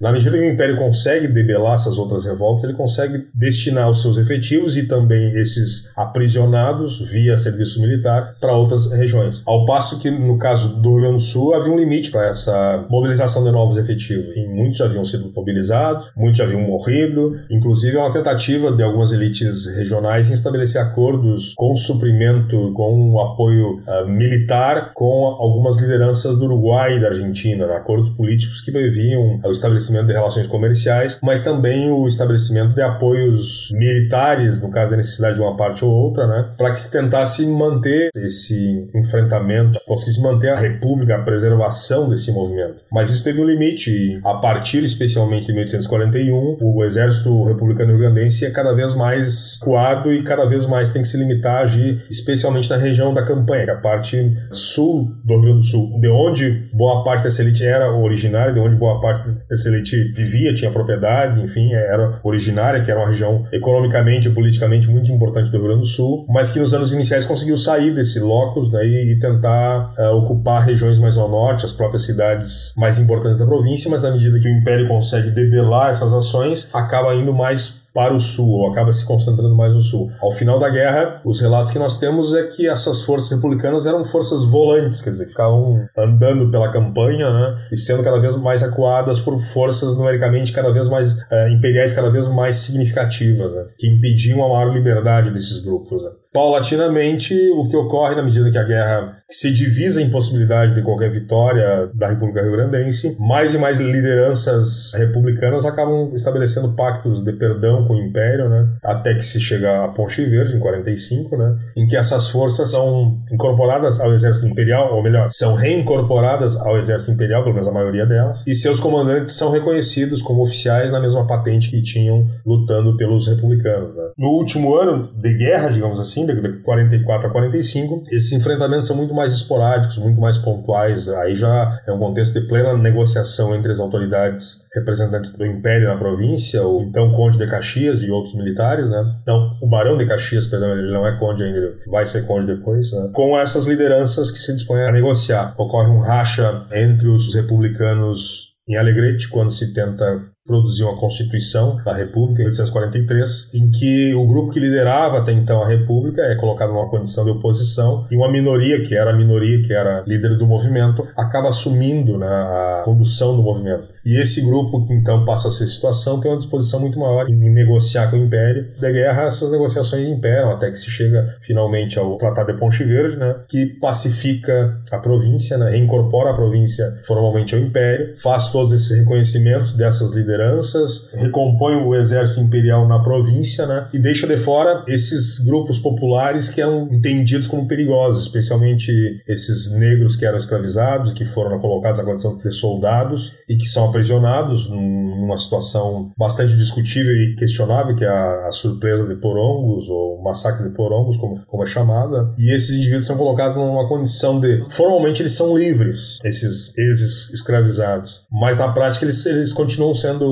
na medida que o Império consegue debelar essas outras revoltas, ele consegue destinar os seus efetivos e também esses aprisionados via serviço militar para outras regiões. Ao passo que, no caso do Rio Grande do Sul, havia um limite para essa mobilização de novos efetivos. E muitos já haviam sido mobilizados, muitos haviam morrido. Inclusive, é uma tentativa de algumas elites regionais em estabelecer acordos com suprimento, com o apoio uh, militar com algumas lideranças do Uruguai e da Argentina, né? acordos políticos que previam o estabelecimento de relações comerciais, mas também o estabelecimento de apoios militares, no caso da necessidade de uma parte ou outra, né, para que se tentasse manter esse enfrentamento, conseguisse manter a república, a preservação desse movimento. Mas isso teve um limite e, a partir especialmente de 1841, o exército republicano rio-grandense é cada vez mais coado e cada vez mais tem que se limitar a agir, especialmente na região da campanha, que é a parte sul do Rio Grande do Sul, de onde boa parte dessa elite era originária, de onde boa parte essa elite vivia, tinha propriedades, enfim, era originária, que era uma região economicamente e politicamente muito importante do Rio Grande do Sul, mas que nos anos iniciais conseguiu sair desse locus né, e, tentar uh, ocupar regiões mais ao norte, as próprias cidades mais importantes da província, mas na medida que o Império consegue debelar essas ações, acaba indo mais para o sul, ou acaba se concentrando mais no sul. Ao final da guerra, os relatos que nós temos é que essas forças republicanas eram forças volantes, quer dizer, que ficavam andando pela campanha, né, e sendo cada vez mais acuadas por forças numericamente cada vez mais uh, imperiais, cada vez mais significativas, né, que impediam a maior liberdade desses grupos. Né paulatinamente, o que ocorre na medida que a guerra se divisa em possibilidade de qualquer vitória da República Rio-Grandense, mais e mais lideranças republicanas acabam estabelecendo pactos de perdão com o Império, né? Até que se chega a Ponte Verde, em 45, né? Em que essas forças são incorporadas ao Exército Imperial, ou melhor, são reincorporadas ao Exército Imperial, pelo menos a maioria delas, e seus comandantes são reconhecidos como oficiais na mesma patente que tinham lutando pelos republicanos. Né? No último ano de guerra, digamos assim, de 44 a 45, esses enfrentamentos são muito mais esporádicos, muito mais pontuais. Aí já é um contexto de plena negociação entre as autoridades representantes do Império na província, o então Conde de Caxias e outros militares, né? Não, o Barão de Caxias, perdão, ele não é conde ainda, ele vai ser conde depois, né? Com essas lideranças que se dispõem a negociar. Ocorre um racha entre os republicanos em Alegrete, quando se tenta produziu a Constituição da República em 1843, em que o grupo que liderava até então a República é colocado numa condição de oposição e uma minoria, que era a minoria, que era líder do movimento, acaba assumindo né, a condução do movimento. E esse grupo que então passa a ser situação tem uma disposição muito maior em negociar com o Império. Da guerra, essas negociações imperam até que se chega finalmente ao Tratado de Ponte Verde, né, que pacifica a província, né, reincorpora a província formalmente ao Império, faz todos esses reconhecimentos dessas lideranças lideranças, recompõe o exército imperial na província, né? E deixa de fora esses grupos populares que eram entendidos como perigosos, especialmente esses negros que eram escravizados, que foram colocados na condição de soldados e que são aprisionados numa situação bastante discutível e questionável, que é a, a surpresa de Porongos, ou massacre de Porongos, como, como é chamada. E esses indivíduos são colocados numa condição de. Formalmente eles são livres, esses ex-escravizados. Mas na prática eles, eles continuam sendo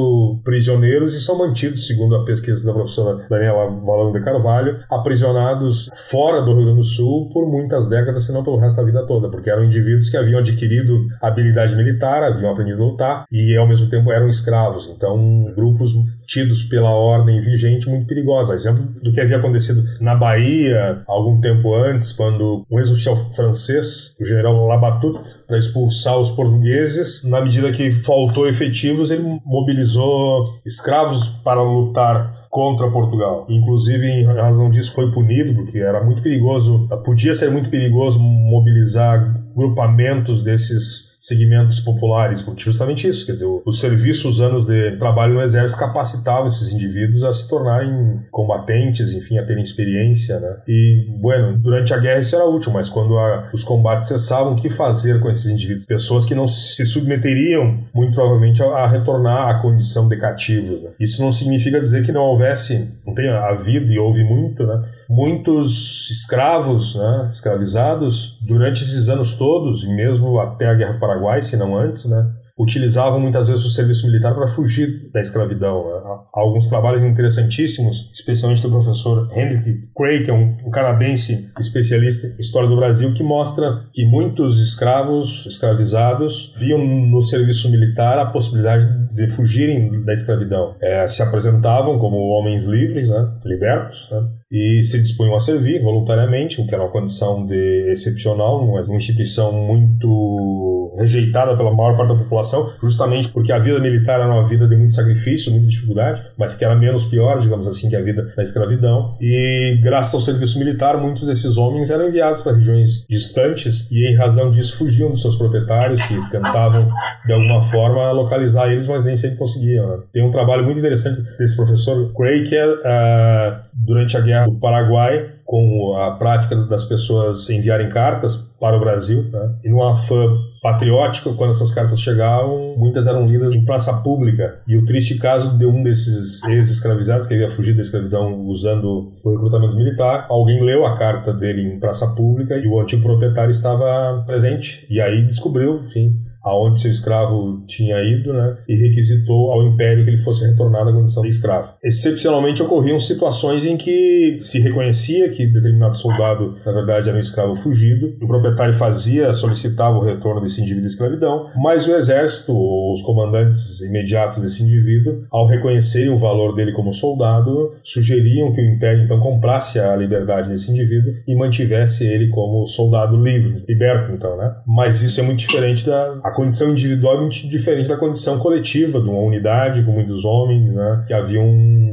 prisioneiros e são mantidos, segundo a pesquisa da professora Daniela Valando de Carvalho, aprisionados fora do Rio Grande do Sul por muitas décadas, se não pelo resto da vida toda, porque eram indivíduos que haviam adquirido habilidade militar, haviam aprendido a lutar e ao mesmo tempo eram escravos. Então, grupos tidos pela ordem vigente muito perigosa. Exemplo do que havia acontecido na Bahia algum tempo antes, quando um ex-oficial francês, o general Labatut, para expulsar os portugueses, na medida que faltou efetivos, ele mobilizou escravos para lutar contra Portugal. Inclusive, em razão disso, foi punido, porque era muito perigoso, podia ser muito perigoso mobilizar grupamentos desses segmentos populares, porque justamente isso, quer dizer, o, o serviço, os anos de trabalho no exército capacitavam esses indivíduos a se tornarem combatentes, enfim, a terem experiência, né? E, bueno, durante a guerra isso era útil, mas quando a, os combates cessavam, o que fazer com esses indivíduos? Pessoas que não se submeteriam, muito provavelmente, a, a retornar à condição de cativos, né? Isso não significa dizer que não houvesse, não tenha havido e houve muito, né? Muitos escravos, né? Escravizados, durante esses anos todos, e mesmo até a Guerra para Paraguai, se não antes, né? Utilizavam muitas vezes o serviço militar para fugir da escravidão. Né? Há alguns trabalhos interessantíssimos, especialmente do professor Henry Cray, que é um, um, canadense especialista em história do Brasil, que mostra que muitos escravos, escravizados, viam no serviço militar a possibilidade de fugirem da escravidão. É, se apresentavam como homens livres, né? libertos, né? e se dispunham a servir voluntariamente, o que era uma condição de excepcional, uma instituição muito rejeitada pela maior parte da população, justamente porque a vida militar era uma vida de muito sacrifício, muita dificuldade, mas que era menos pior, digamos assim, que a vida na escravidão. E graças ao serviço militar, muitos desses homens eram enviados para regiões distantes e, em razão disso, fugiam dos seus proprietários, que tentavam, de alguma forma, localizar eles, mas nem sempre conseguiam. Né? Tem um trabalho muito interessante desse professor Cray, que é uh, durante a Guerra do Paraguai, com a prática das pessoas enviarem cartas para o Brasil, né? e numa afã patriótico, quando essas cartas chegavam, muitas eram lidas em praça pública. E o triste caso de um desses ex-escravizados que havia fugido da escravidão usando o recrutamento militar, alguém leu a carta dele em praça pública e o antigo proprietário estava presente. E aí descobriu, enfim, aonde seu escravo tinha ido, né, e requisitou ao império que ele fosse retornado à condição de escravo. Excepcionalmente ocorriam situações em que se reconhecia que determinado soldado, na verdade, era um escravo fugido, o proprietário fazia, solicitava o retorno desse indivíduo à escravidão, mas o exército, ou os comandantes imediatos desse indivíduo, ao reconhecerem o valor dele como soldado, sugeriam que o império então comprasse a liberdade desse indivíduo e mantivesse ele como soldado livre, liberto então, né? Mas isso é muito diferente da condição individual é muito diferente da condição coletiva de uma unidade com muitos homens né, que haviam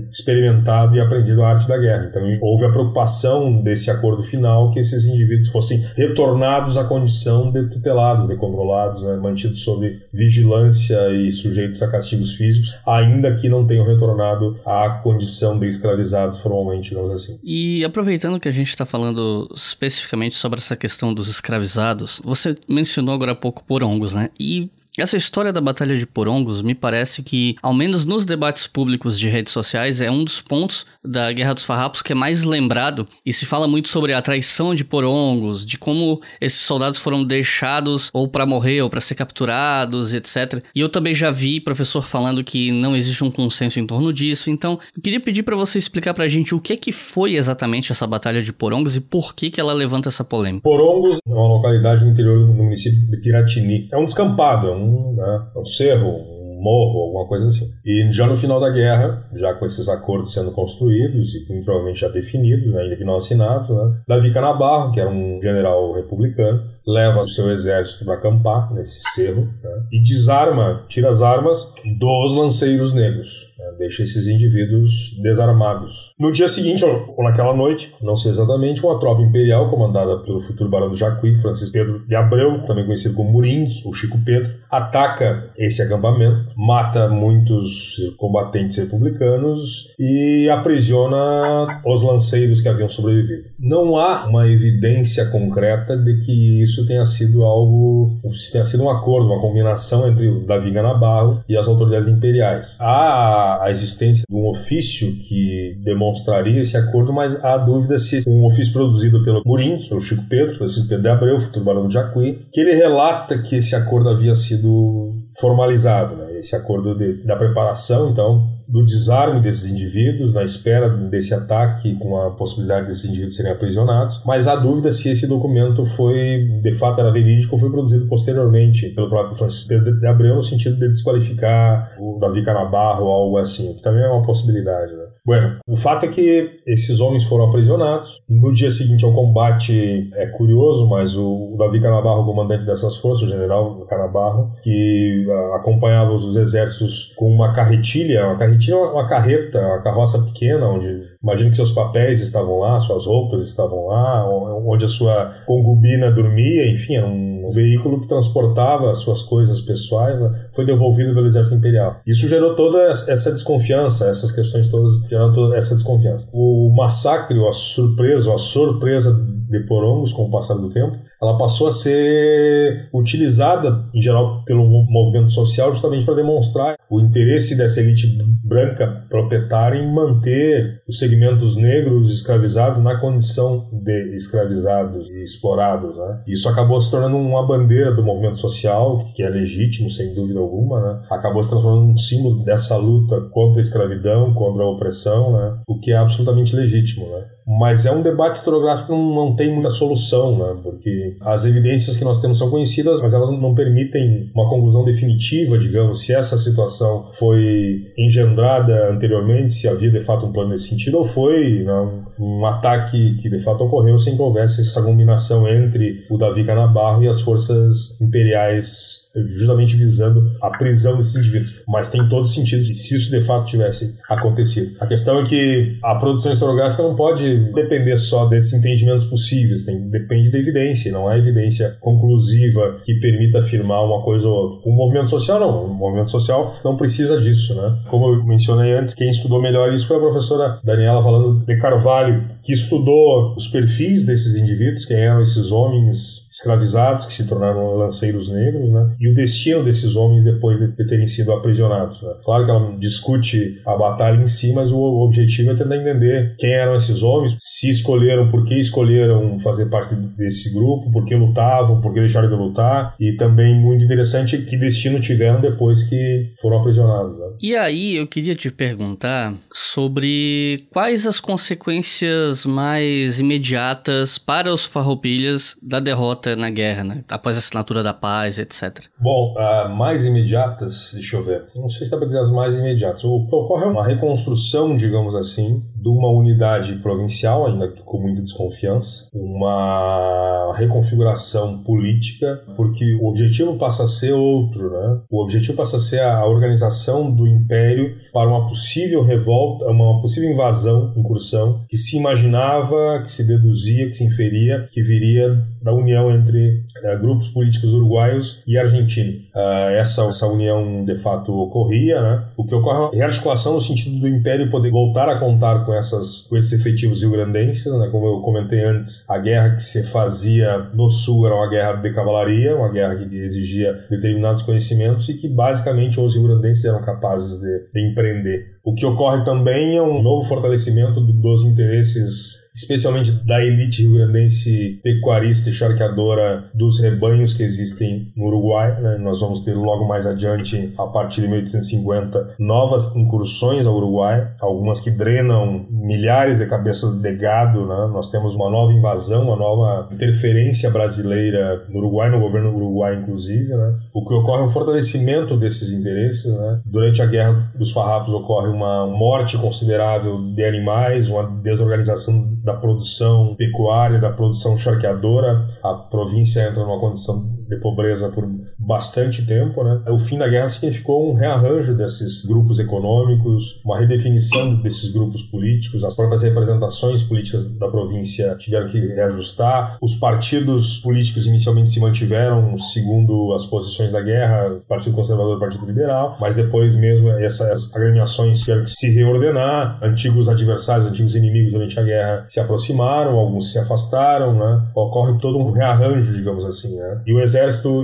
experimentado e aprendido a arte da guerra. Então houve a preocupação desse acordo final que esses indivíduos fossem retornados à condição de tutelados, de controlados, né, mantidos sob vigilância e sujeitos a castigos físicos, ainda que não tenham retornado à condição de escravizados formalmente, digamos assim. E aproveitando que a gente está falando especificamente sobre essa questão dos escravizados, você mencionou agora há pouco porongos, né? E essa história da Batalha de Porongos me parece que, ao menos nos debates públicos de redes sociais, é um dos pontos da Guerra dos Farrapos que é mais lembrado e se fala muito sobre a traição de Porongos, de como esses soldados foram deixados ou para morrer ou para ser capturados, etc. E eu também já vi professor falando que não existe um consenso em torno disso, então eu queria pedir para você explicar pra gente o que é que foi exatamente essa Batalha de Porongos e por que que ela levanta essa polêmica. Porongos é uma localidade no interior do município de Piratini. É um descampado, é um um, né, um cerro, um morro, alguma coisa assim. E já no final da guerra, já com esses acordos sendo construídos e provavelmente já definidos, né, ainda que não assinados, né, Davi Canabarro, que era um general republicano, leva seu exército para acampar nesse cerro né, e desarma, tira as armas dos lanceiros negros. Né? deixa esses indivíduos desarmados. No dia seguinte, ou naquela noite, não sei exatamente, uma tropa imperial comandada pelo futuro barão do Jacuí, Francisco Pedro de Abreu, também conhecido como Muring, ou Chico Pedro, ataca esse acampamento, mata muitos combatentes republicanos e aprisiona os lanceiros que haviam sobrevivido. Não há uma evidência concreta de que isso tenha sido algo, tenha sido um acordo, uma combinação entre o Davi Ganabarro e as autoridades imperiais. Há a existência de um ofício que demonstraria esse acordo, mas há dúvida se um ofício produzido pelo Murim, pelo Chico Pedro, Francisco Pedro de Abreu, futuro barão de Jacuí, que ele relata que esse acordo havia sido formalizado, né? esse acordo de, da preparação, então, do desarme desses indivíduos, na espera desse ataque, com a possibilidade desses indivíduos serem aprisionados. Mas há dúvida se esse documento foi, de fato, era verídico ou foi produzido posteriormente pelo próprio Francisco de Abreu, no sentido de desqualificar o Davi Canabarro ou algo assim, que também é uma possibilidade. Né? Bueno, o fato é que esses homens foram aprisionados. No dia seguinte ao combate, é curioso, mas o Davi Canabarro, comandante dessas forças, o general Canabarro, que ah, acompanhava os exércitos com uma carretilha, uma carretilha, uma carreta, uma carroça pequena, onde Imagino que seus papéis estavam lá, suas roupas estavam lá, onde a sua concubina dormia, enfim, era um veículo que transportava as suas coisas pessoais, né? foi devolvido pelo exército imperial. Isso gerou toda essa desconfiança, essas questões todas geraram toda essa desconfiança. O massacre, a surpresa, a surpresa de Porongos com o passar do tempo, ela passou a ser utilizada, em geral, pelo movimento social justamente para demonstrar o interesse dessa elite branca proprietária em manter os segmentos negros escravizados na condição de escravizados e explorados. Né? Isso acabou se tornando uma bandeira do movimento social, que é legítimo, sem dúvida alguma, né? acabou se transformando um símbolo dessa luta contra a escravidão, contra a opressão, né? o que é absolutamente legítimo. Né? Mas é um debate historiográfico que não, não tem muita solução, né? porque as evidências que nós temos são conhecidas, mas elas não permitem uma conclusão definitiva, digamos, se essa situação foi engendrada anteriormente, se havia de fato um plano nesse sentido, ou foi né, um ataque que de fato ocorreu sem que houvesse essa combinação entre o Davi Canabarro e as forças imperiais justamente visando a prisão desses indivíduos. Mas tem todo sentido se isso de fato tivesse acontecido. A questão é que a produção historiográfica não pode depender só desses entendimentos possíveis, tem, depende da evidência, não há evidência conclusiva que permita afirmar uma coisa ou outra. O movimento social não, o movimento social não precisa disso, né? Como eu mencionei antes, quem estudou melhor isso foi a professora Daniela falando de Carvalho, que estudou os perfis desses indivíduos, quem eram esses homens escravizados que se tornaram lanceiros negros, né? E o destino desses homens depois de terem sido aprisionados. Né? Claro que ela discute a batalha em si, mas o objetivo é tentar entender quem eram esses homens, se escolheram, por que escolheram fazer parte desse grupo, por que lutavam, por que deixaram de lutar, e também muito interessante que destino tiveram depois que foram aprisionados. Né? E aí eu queria te perguntar sobre quais as consequências mais imediatas para os farroupilhas da derrota derrota na guerra, né? Após a assinatura da paz, etc. Bom, uh, mais imediatas, deixa eu ver. Não sei se dá para dizer as mais imediatas. O que ocorre é uma reconstrução, digamos assim, de uma unidade provincial, ainda que com muita desconfiança, uma reconfiguração política, porque o objetivo passa a ser outro, né? O objetivo passa a ser a organização do império para uma possível revolta, uma possível invasão, incursão, que se imaginava, que se deduzia, que se inferia, que viria da união entre uh, grupos políticos uruguaios e argentinos. Uh, essa, essa união, de fato, ocorria, né? O que ocorre é uma rearticulação no sentido do império poder voltar a contar com, essas, com esses efetivos rio-grandenses, né? Como eu comentei antes, a guerra que se fazia no sul era uma guerra de cavalaria, uma guerra que exigia determinados conhecimentos e que, basicamente, os rio-grandenses eram capazes de, de empreender. O que ocorre também é um novo fortalecimento dos interesses especialmente da elite rio-grandense pecuarista e charqueadora dos rebanhos que existem no Uruguai. Né? Nós vamos ter logo mais adiante, a partir de 1850, novas incursões ao Uruguai, algumas que drenam milhares de cabeças de gado. Né? Nós temos uma nova invasão, uma nova interferência brasileira no Uruguai, no governo uruguai, inclusive. Né? O que ocorre é um fortalecimento desses interesses. Né? Durante a Guerra dos Farrapos ocorre uma morte considerável de animais, uma desorganização da produção pecuária, da produção charqueadora, a província entra numa condição de pobreza por bastante tempo, né? O fim da guerra significou um rearranjo desses grupos econômicos, uma redefinição desses grupos políticos, as próprias representações políticas da província tiveram que reajustar, os partidos políticos inicialmente se mantiveram segundo as posições da guerra, Partido Conservador e Partido Liberal, mas depois mesmo essas agremiações tiveram que se reordenar, antigos adversários, antigos inimigos durante a guerra se aproximaram, alguns se afastaram, né? Ocorre todo um rearranjo, digamos assim, né? E o exército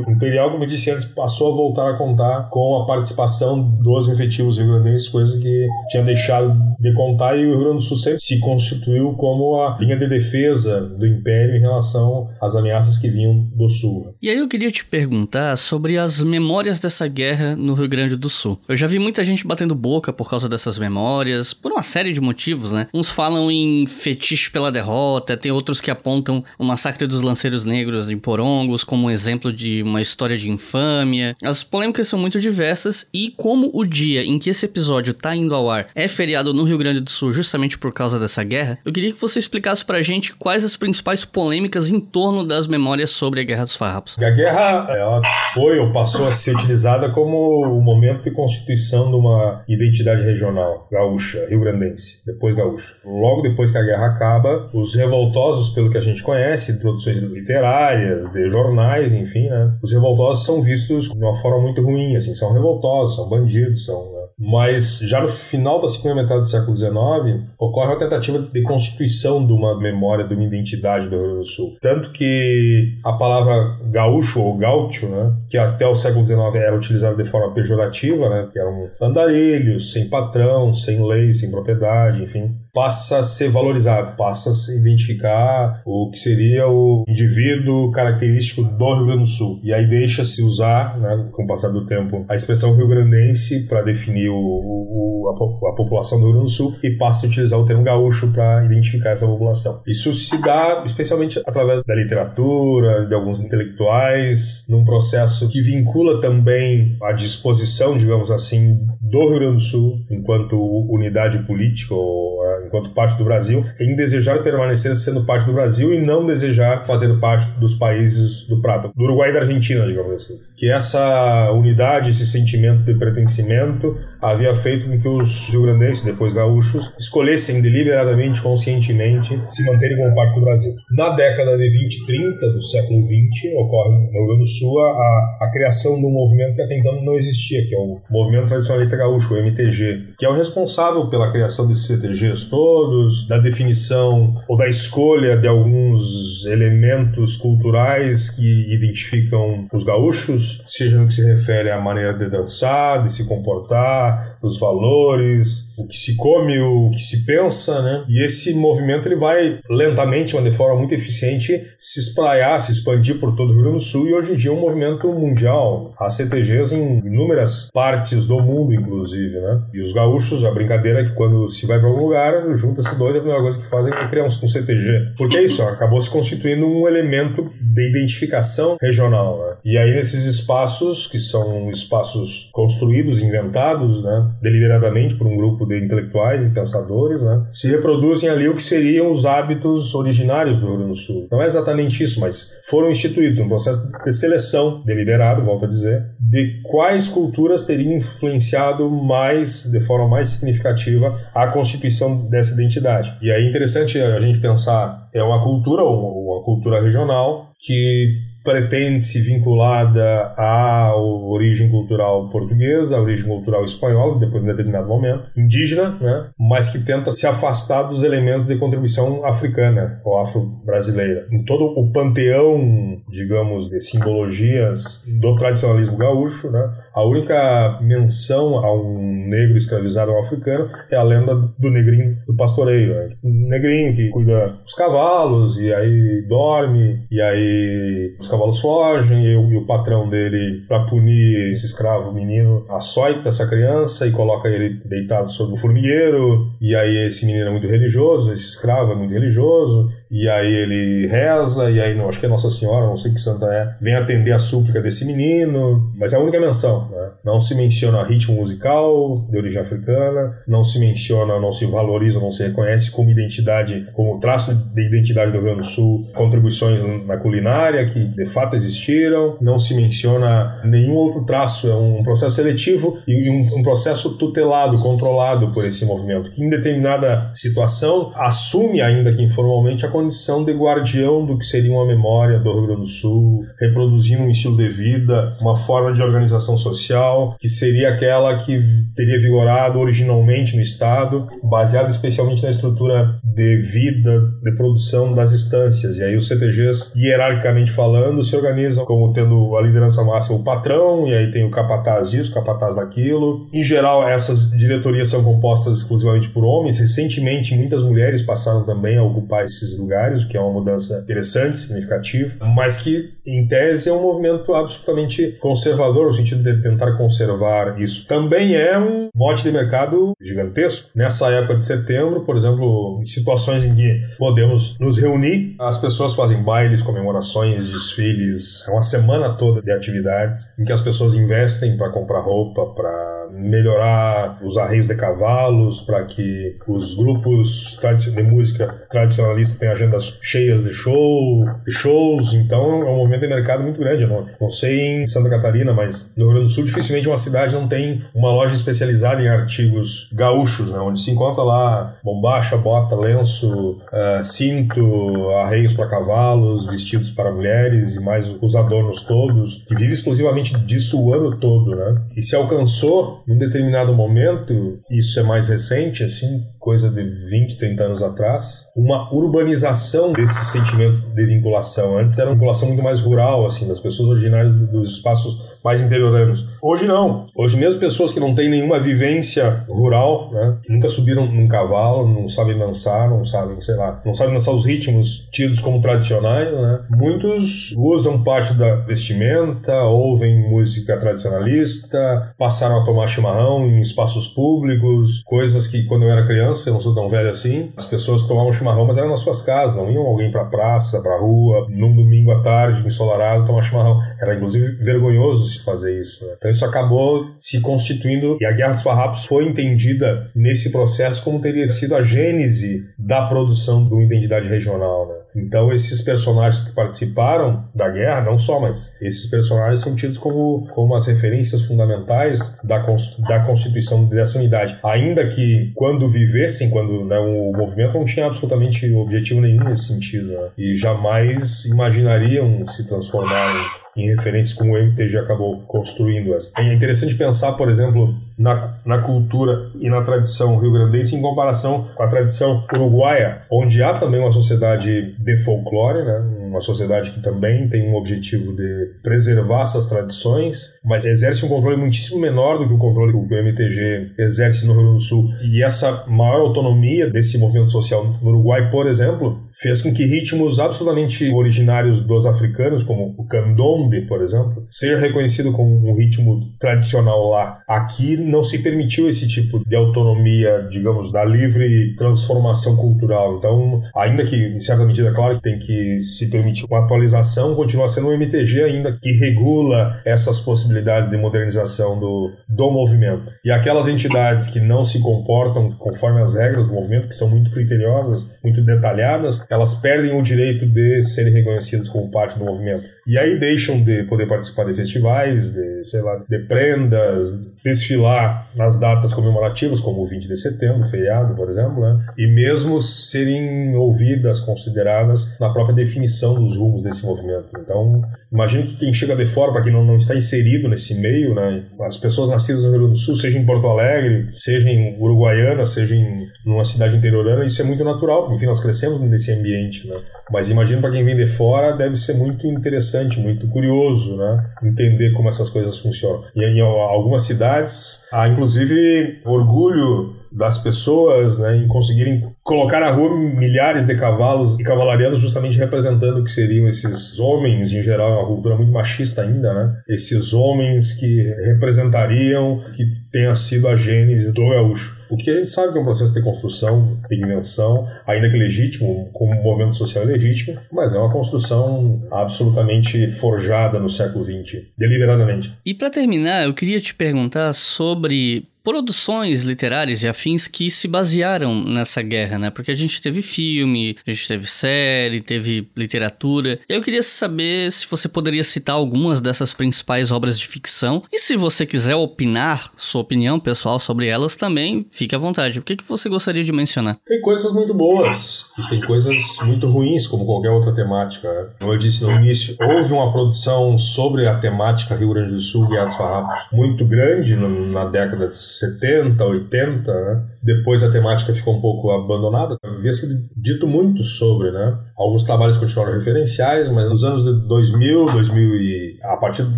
imperial, como eu disse antes, passou a voltar a contar com a participação dos efetivos rio-grandenses, coisa que tinha deixado de contar e o Rio Grande do Sul sempre se constituiu como a linha de defesa do império em relação às ameaças que vinham do sul. E aí eu queria te perguntar sobre as memórias dessa guerra no Rio Grande do Sul. Eu já vi muita gente batendo boca por causa dessas memórias, por uma série de motivos, né? Uns falam em fetiche pela derrota, tem outros que apontam o massacre dos lanceiros negros em Porongos como um exemplo de uma história de infâmia. As polêmicas são muito diversas e como o dia em que esse episódio tá indo ao ar é feriado no Rio Grande do Sul justamente por causa dessa guerra, eu queria que você explicasse pra gente quais as principais polêmicas em torno das memórias sobre a Guerra dos Farrapos. A guerra ela foi ou passou a ser utilizada como o momento de constituição de uma identidade regional gaúcha, rio-grandense, depois gaúcha. Logo depois que a guerra acaba, os revoltosos, pelo que a gente conhece, de produções literárias, de jornais, enfim, né? Os revoltosos são vistos de uma forma muito ruim, assim, são revoltosos, são bandidos, são mas já no final da segunda metade do século XIX, ocorre uma tentativa de constituição de uma memória, de uma identidade do Rio Grande do Sul. Tanto que a palavra gaúcho ou gaúcho, né, que até o século XIX era utilizada de forma pejorativa, né, que eram andarilhos, sem patrão, sem lei, sem propriedade, enfim, passa a ser valorizado, passa a se identificar o que seria o indivíduo característico do Rio Grande do Sul. E aí deixa-se usar, né, com o passar do tempo, a expressão rio-grandense para definir o, o, a, a, população do Rio Grande do Sul e passa a utilizar o termo gaúcho para identificar essa população. Isso se dá especialmente através da literatura, de alguns intelectuais, num processo que vincula também a disposição, digamos assim, do Rio Grande do Sul enquanto unidade política ou enquanto parte do Brasil, em desejar permanecer sendo parte do Brasil e não desejar fazer parte dos países do Prata, do Uruguai e da Argentina, digamos assim. Que essa unidade, esse sentimento de pertencimento havia feito com que os rio-grandenses, depois gaúchos, escolhessem deliberadamente, conscientemente, se manterem como parte do Brasil. Na década de 20 e 30 do século 20, ocorre no Rio Grande do Sul a, a criação de um movimento que até então não existia, que é o Movimento Tradicionalista Gaúcho, o MTG, que é o responsável pela criação desses CTGs todos, da definição ou da escolha de alguns elementos culturais que identificam os gaúchos, seja no que se refere à maneira de dançar, de se comportar, os valores, o que se come, o que se pensa, né? E esse movimento ele vai lentamente, mas de forma muito eficiente, se espraiar, se expandir por todo o Rio Grande do Sul e hoje em dia é um movimento mundial. Há CTGs em inúmeras partes do mundo, inclusive, né? E os gaúchos, a brincadeira é que quando se vai para algum lugar, junta-se dois, a primeira coisa que fazem é criar um CTG. Porque é isso, acabou se constituindo um elemento de identificação regional, né? E aí nesses espaços, que são espaços construídos, inventados, né? Deliberadamente por um grupo de intelectuais e pensadores, né? Se reproduzem ali o que seriam os hábitos originários do Rio Grande do Sul. Não é exatamente isso, mas foram instituídos um processo de seleção deliberado, volto a dizer, de quais culturas teriam influenciado mais, de forma mais significativa, a constituição dessa identidade. E aí é interessante a gente pensar, é uma cultura, uma cultura regional que pretende-se vinculada à origem cultural portuguesa, à origem cultural espanhola, depois de um determinado momento, indígena, né? mas que tenta se afastar dos elementos de contribuição africana ou afro-brasileira. Em todo o panteão, digamos, de simbologias do tradicionalismo gaúcho, né? a única menção a um negro escravizado africano é a lenda do negrinho do pastoreio. Né? Um negrinho que cuida dos cavalos e aí dorme, e aí os cavalos fogem e, e o patrão dele, para punir esse escravo menino, açoita essa criança e coloca ele deitado sobre o formigueiro. E aí esse menino é muito religioso, esse escravo é muito religioso. E aí ele reza, e aí não, acho que é Nossa Senhora, não sei que santa é, vem atender a súplica desse menino. Mas é a única menção, né? Não se menciona ritmo musical de origem africana, não se menciona, não se valoriza, não se reconhece como identidade, como traço de identidade do Rio Grande do Sul, contribuições na culinária que de fato existiram, não se menciona nenhum outro traço, é um processo seletivo e um, um processo tutelado, controlado por esse movimento, que em determinada situação assume, ainda que informalmente, a condição de guardião do que seria uma memória do Rio Grande do Sul, reproduzindo um estilo de vida, uma forma de organização social, que seria aquela que teria vigorado originalmente no Estado, baseado especialmente na estrutura de vida, de produção das instâncias. E aí os CTGs, hierarquicamente falando, se organizam como tendo a liderança máxima o patrão, e aí tem o capataz disso, o capataz daquilo. Em geral, essas diretorias são compostas exclusivamente por homens. Recentemente, muitas mulheres passaram também a ocupar esses lugares, o que é uma mudança interessante, significativa, mas que, em tese, é um movimento absolutamente conservador, no sentido de tentar conservar isso. Também é um mote de mercado gigantesco. Nessa época de setembro, por exemplo, em situações em que podemos nos reunir, as pessoas fazem bailes, comemorações, desfiles, é uma semana toda de atividades em que as pessoas investem para comprar roupa, para melhorar os arreios de cavalos, para que os grupos de música tradicionalista tenham agendas cheias de show, de shows. Então é um movimento de mercado muito grande. Não, não sei em Santa Catarina, mas no Rio Grande do Sul dificilmente uma cidade não tem uma loja especializada em artigos gaúchos, né? onde se encontra lá bombacha, bota, lenço, uh, cinto, arreios para cavalos, vestidos para mulheres e mais os adornos todos, que vive exclusivamente disso o ano todo, né? E se alcançou num determinado momento, isso é mais recente, assim, coisa de 20, 30 anos atrás, uma urbanização desse sentimento de vinculação. Antes era uma vinculação muito mais rural, assim, das pessoas originárias dos espaços mais interioranos. Hoje não. Hoje mesmo pessoas que não têm nenhuma vivência rural, né, que nunca subiram num cavalo, não sabem dançar, não sabem, sei lá, não sabem dançar os ritmos tidos como tradicionais, né? Muitos usam parte da vestimenta, ouvem música tradicionalista, passaram a tomar chimarrão em espaços públicos, coisas que quando eu era criança, eu não sou tão velho assim, as pessoas tomavam chimarrão, mas eram nas suas casas, não iam alguém pra praça, pra rua, num domingo à tarde, ensolarado, tomar chimarrão. Era inclusive vergonhoso se fazer isso. Né? Então isso acabou se constituindo, e a Guerra dos Farrapos foi entendida nesse processo como teria sido a gênese da produção de uma identidade regional. Né? Então esses personagens que participaram da guerra, não só, mas esses personagens são tidos como, como as referências fundamentais da, da constituição dessa unidade. Ainda que quando vivessem, quando né, o movimento não tinha absolutamente objetivo nenhum nesse sentido, né? e jamais imaginariam se transformar em, referência como o MTG acabou construindo essa. É interessante pensar, por exemplo, na, na cultura e na tradição rio-grandense em comparação com a tradição uruguaia, onde há também uma sociedade de folclore, né? Uma sociedade que também tem um objetivo de preservar essas tradições, mas exerce um controle muitíssimo menor do que o controle que o MTG exerce no Rio Grande do Sul. E essa maior autonomia desse movimento social no Uruguai, por exemplo, fez com que ritmos absolutamente originários dos africanos, como o candombe, por exemplo, seja reconhecido como um ritmo tradicional lá. Aqui não se permitiu esse tipo de autonomia, digamos, da livre transformação cultural. Então, ainda que, em certa medida, claro que tem que se permitir uma atualização, continua sendo um MTG ainda que regula essas possibilidades de modernização do, do movimento. E aquelas entidades que não se comportam conforme as regras do movimento, que são muito criteriosas, muito detalhadas, elas perdem o direito de serem reconhecidas como parte do movimento. E aí deixam de poder participar de festivais, de, sei lá, de prendas, desfilar nas datas comemorativas, como o 20 de setembro, feriado, por exemplo, né? E mesmo serem ouvidas, consideradas na própria definição dos rumos desse movimento. Então, imagine que quem chega de fora, para quem não, não está inserido nesse meio, né? As pessoas nascidas no Rio Grande do Sul, seja em Porto Alegre, seja em Uruguaiana, seja em numa cidade interiorana, isso é muito natural, porque, enfim, nós crescemos nesse ambiente, né? Mas imagino para quem vem de fora, deve ser muito interessante, muito curioso, né? Entender como essas coisas funcionam. E em algumas cidades, há inclusive orgulho das pessoas né, em conseguirem colocar na rua milhares de cavalos e cavalarianos justamente representando o que seriam esses homens, em geral, é uma cultura muito machista ainda, né? Esses homens que representariam que tenha sido a gênese do gaúcho. O que a gente sabe que é um processo de construção, de invenção, ainda que legítimo, como um movimento social legítimo, mas é uma construção absolutamente forjada no século XX, deliberadamente. E para terminar, eu queria te perguntar sobre produções literárias e afins que se basearam nessa guerra, né? Porque a gente teve filme, a gente teve série, teve literatura. Eu queria saber se você poderia citar algumas dessas principais obras de ficção e se você quiser opinar sua opinião pessoal sobre elas também, fique à vontade. O que, que você gostaria de mencionar? Tem coisas muito boas e tem coisas muito ruins, como qualquer outra temática. Como eu disse no início, houve uma produção sobre a temática Rio Grande do Sul, Guerra dos Farrapos, muito grande na década de 70, 80, né? Depois a temática ficou um pouco abandonada. Havia sido dito muito sobre, né? Alguns trabalhos continuaram referenciais, mas nos anos de 2000, 2000 e a partir de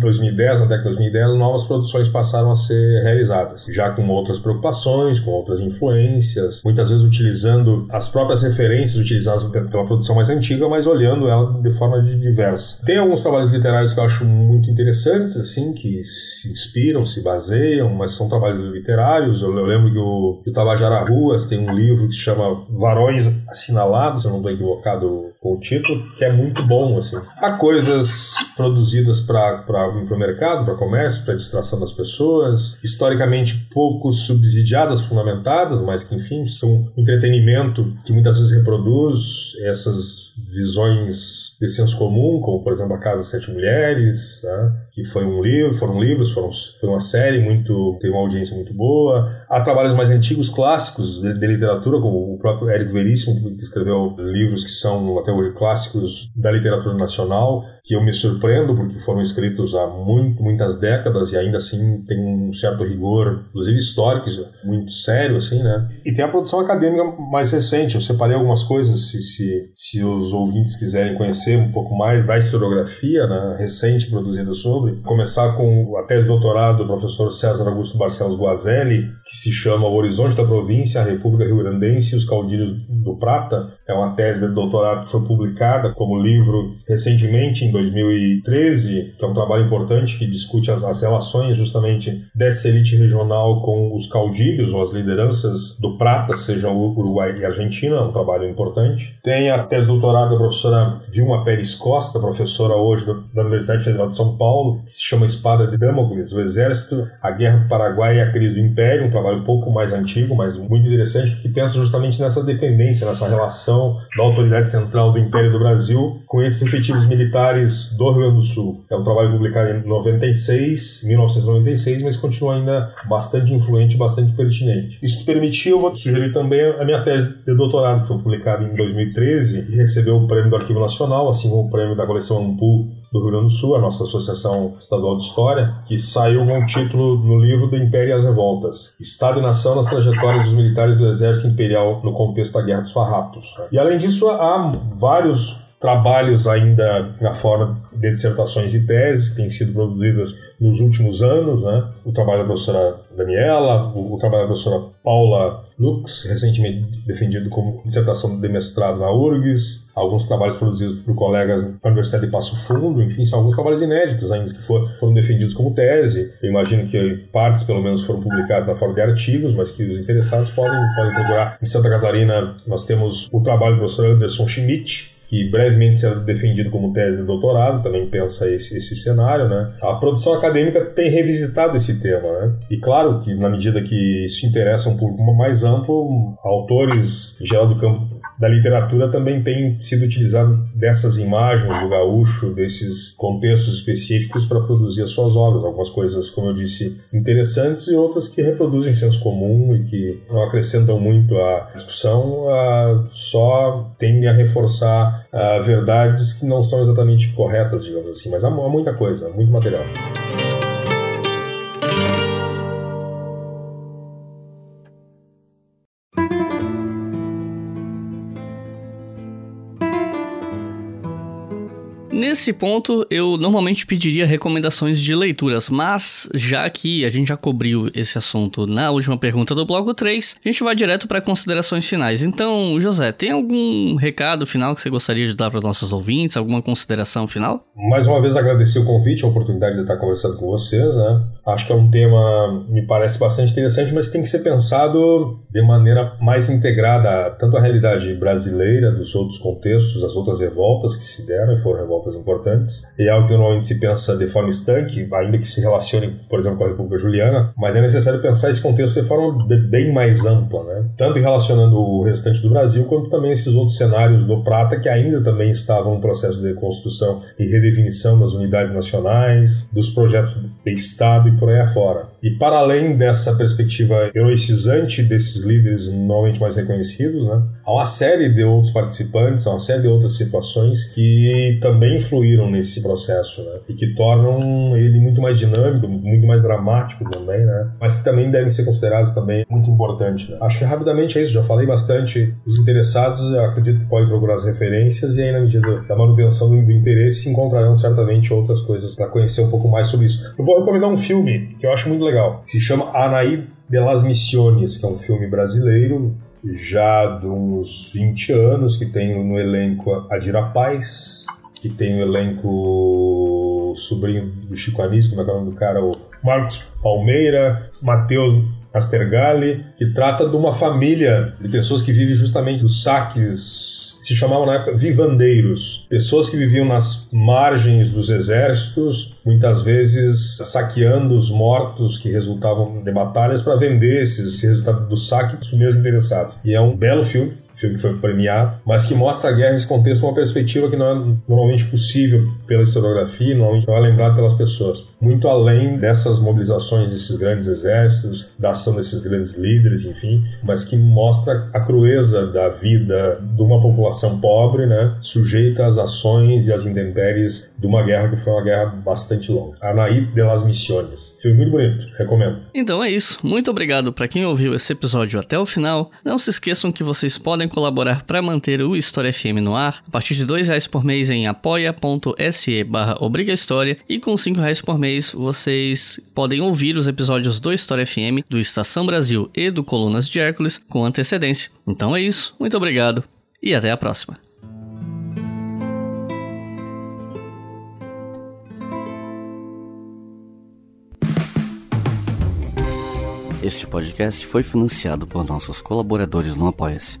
2010, na década de 2010, novas produções passaram a ser realizadas, já com outras preocupações, com outras influências, muitas vezes utilizando as próprias referências utilizadas pela produção mais antiga, mas olhando ela de forma diversa. Tem alguns trabalhos literários que eu acho muito interessantes, assim, que se inspiram, se baseiam, mas são trabalhos literários. Eu, eu lembro que o, que o Tabajara Ruas tem um livro que se chama Varões Assinalados, se eu não estou equivocado com o título, que é muito bom, assim. Há coisas produzidas para o mercado, para comércio, para distração das pessoas, historicamente pouco subsidiadas, fundamentadas, mas que, enfim, são entretenimento que muitas vezes reproduz essas visões de senso comum, como por exemplo a Casa Sete Mulheres, né? que foi um livro, foram livros, foram, foi uma série muito, teve uma audiência muito boa. Há trabalhos mais antigos, clássicos de, de literatura, como o próprio Érico Veríssimo, que escreveu livros que são até hoje clássicos da literatura nacional, que eu me surpreendo porque foram escritos há muito, muitas décadas e ainda assim tem um certo rigor, inclusive histórico, muito sério, assim, né? E tem a produção acadêmica mais recente. Eu separei algumas coisas, se, se, se os ouvintes quiserem conhecer um pouco mais da historiografia né, recente produzida sobre. Começar com a tese de doutorado do professor César Augusto Barcelos Guazelli, que se chama O Horizonte da Província, a República Rio Grandense e os Caudilhos do Prata. É uma tese de doutorado que foi publicada como livro recentemente, em 2013, que é um trabalho importante que discute as, as relações justamente dessa elite regional com os caudilhos ou as lideranças do Prata, seja o Uruguai e Argentina, é um trabalho importante. Tem a tese de doutorado da professora Vilma Pérez Costa, professora hoje da Universidade Federal de São Paulo, que se chama Espada de Damocles, o Exército, a Guerra do Paraguai e a Crise do Império, um trabalho um pouco mais antigo, mas muito interessante, porque pensa justamente nessa dependência, nessa relação da autoridade central do Império do Brasil com esses efetivos militares do Rio Grande do Sul. É um trabalho publicado em 96, 1996, mas continua ainda bastante influente, bastante pertinente. Isso permitiu, eu vou sugerir também a minha tese de doutorado, que foi publicada em 2013 e recebeu o prêmio do Arquivo Nacional, assim como o prêmio da coleção Ampul do Rio Grande do Sul, a nossa Associação Estadual de História, que saiu com o título no livro do Império e as Revoltas: Estado e Nação nas trajetórias dos militares do Exército Imperial no contexto da Guerra dos Farrapos. E além disso, há vários trabalhos ainda na forma de dissertações e teses que têm sido produzidas nos últimos anos, né? O trabalho da professora Daniela, o, o trabalho da professora Paula Lux, recentemente defendido como dissertação de mestrado na URGS, alguns trabalhos produzidos por colegas da Universidade de Passo Fundo, enfim, são alguns trabalhos inéditos ainda que for, foram defendidos como tese. Eu imagino que partes, pelo menos, foram publicadas na forma de artigos, mas que os interessados podem, podem procurar. Em Santa Catarina, nós temos o trabalho do professor Anderson Schmidt, que brevemente será defendido como tese de doutorado, também pensa esse, esse cenário, né? A produção acadêmica tem revisitado esse tema, né? E claro que na medida que isso interessa um público mais amplo, autores em geral do campo da literatura também tem sido utilizado dessas imagens do gaúcho, desses contextos específicos para produzir as suas obras. Algumas coisas, como eu disse, interessantes e outras que reproduzem senso comum e que não acrescentam muito à discussão, só tendem a reforçar verdades que não são exatamente corretas, digamos assim. Mas há muita coisa, muito material. Nesse ponto, eu normalmente pediria recomendações de leituras, mas já que a gente já cobriu esse assunto na última pergunta do bloco 3, a gente vai direto para considerações finais. Então, José, tem algum recado final que você gostaria de dar para nossos ouvintes? Alguma consideração final? Mais uma vez agradecer o convite, a oportunidade de estar conversando com vocês, né? Acho que é um tema, me parece bastante interessante, mas tem que ser pensado de maneira mais integrada, tanto a realidade brasileira, dos outros contextos, as outras revoltas que se deram, e foram revoltas importantes. E é algo que normalmente se pensa de forma estanque, ainda que se relacione, por exemplo, com a República Juliana, mas é necessário pensar esse contexto de forma bem mais ampla, né? Tanto relacionando o restante do Brasil, quanto também esses outros cenários do Prata, que ainda também estavam no processo de construção e redefinição das unidades nacionais, dos projetos de Estado e por aí afora. E para além dessa perspectiva heroicizante desses líderes normalmente mais reconhecidos, né, há uma série de outros participantes, há uma série de outras situações que também influíram nesse processo né, e que tornam ele muito mais dinâmico, muito mais dramático também, né, mas que também devem ser considerados também muito importante. Né. Acho que rapidamente é isso, já falei bastante. Os interessados, acredito que podem procurar as referências e aí na medida da manutenção do, do interesse encontrarão certamente outras coisas para conhecer um pouco mais sobre isso. Eu vou recomendar um filme que eu acho muito legal, que se chama Anaí de las Missiones, que é um filme brasileiro já de uns 20 anos, que tem no elenco a Dira Paz, que tem no elenco o sobrinho do Chico Anísio, como é que é o nome do cara? O Marcos Palmeira, Matheus Astergali, que trata de uma família de pessoas que vivem justamente dos saques se chamavam na época vivandeiros, pessoas que viviam nas margens dos exércitos, muitas vezes saqueando os mortos que resultavam de batalhas para vender esses, esse resultado do saque para os primeiros interessados. E é um belo filme, filme que foi premiado, mas que mostra a guerra nesse contexto uma perspectiva que não é normalmente possível pela historiografia, normalmente não é lembrado pelas pessoas. Muito além dessas mobilizações desses grandes exércitos, da ação desses grandes líderes, enfim, mas que mostra a crueza da vida de uma população pobre, né, sujeita às ações e às intempéries de uma guerra que foi uma guerra bastante longa. Anaí de las Missiones. Filme muito bonito, recomendo. Então é isso. Muito obrigado para quem ouviu esse episódio até o final. Não se esqueçam que vocês podem colaborar para manter o História FM no ar a partir de R$ reais por mês em apoia.se barra e com R$ reais por mês vocês podem ouvir os episódios do História FM, do Estação Brasil e do Colunas de Hércules com antecedência. Então é isso, muito obrigado e até a próxima. Este podcast foi financiado por nossos colaboradores no Apoia-se.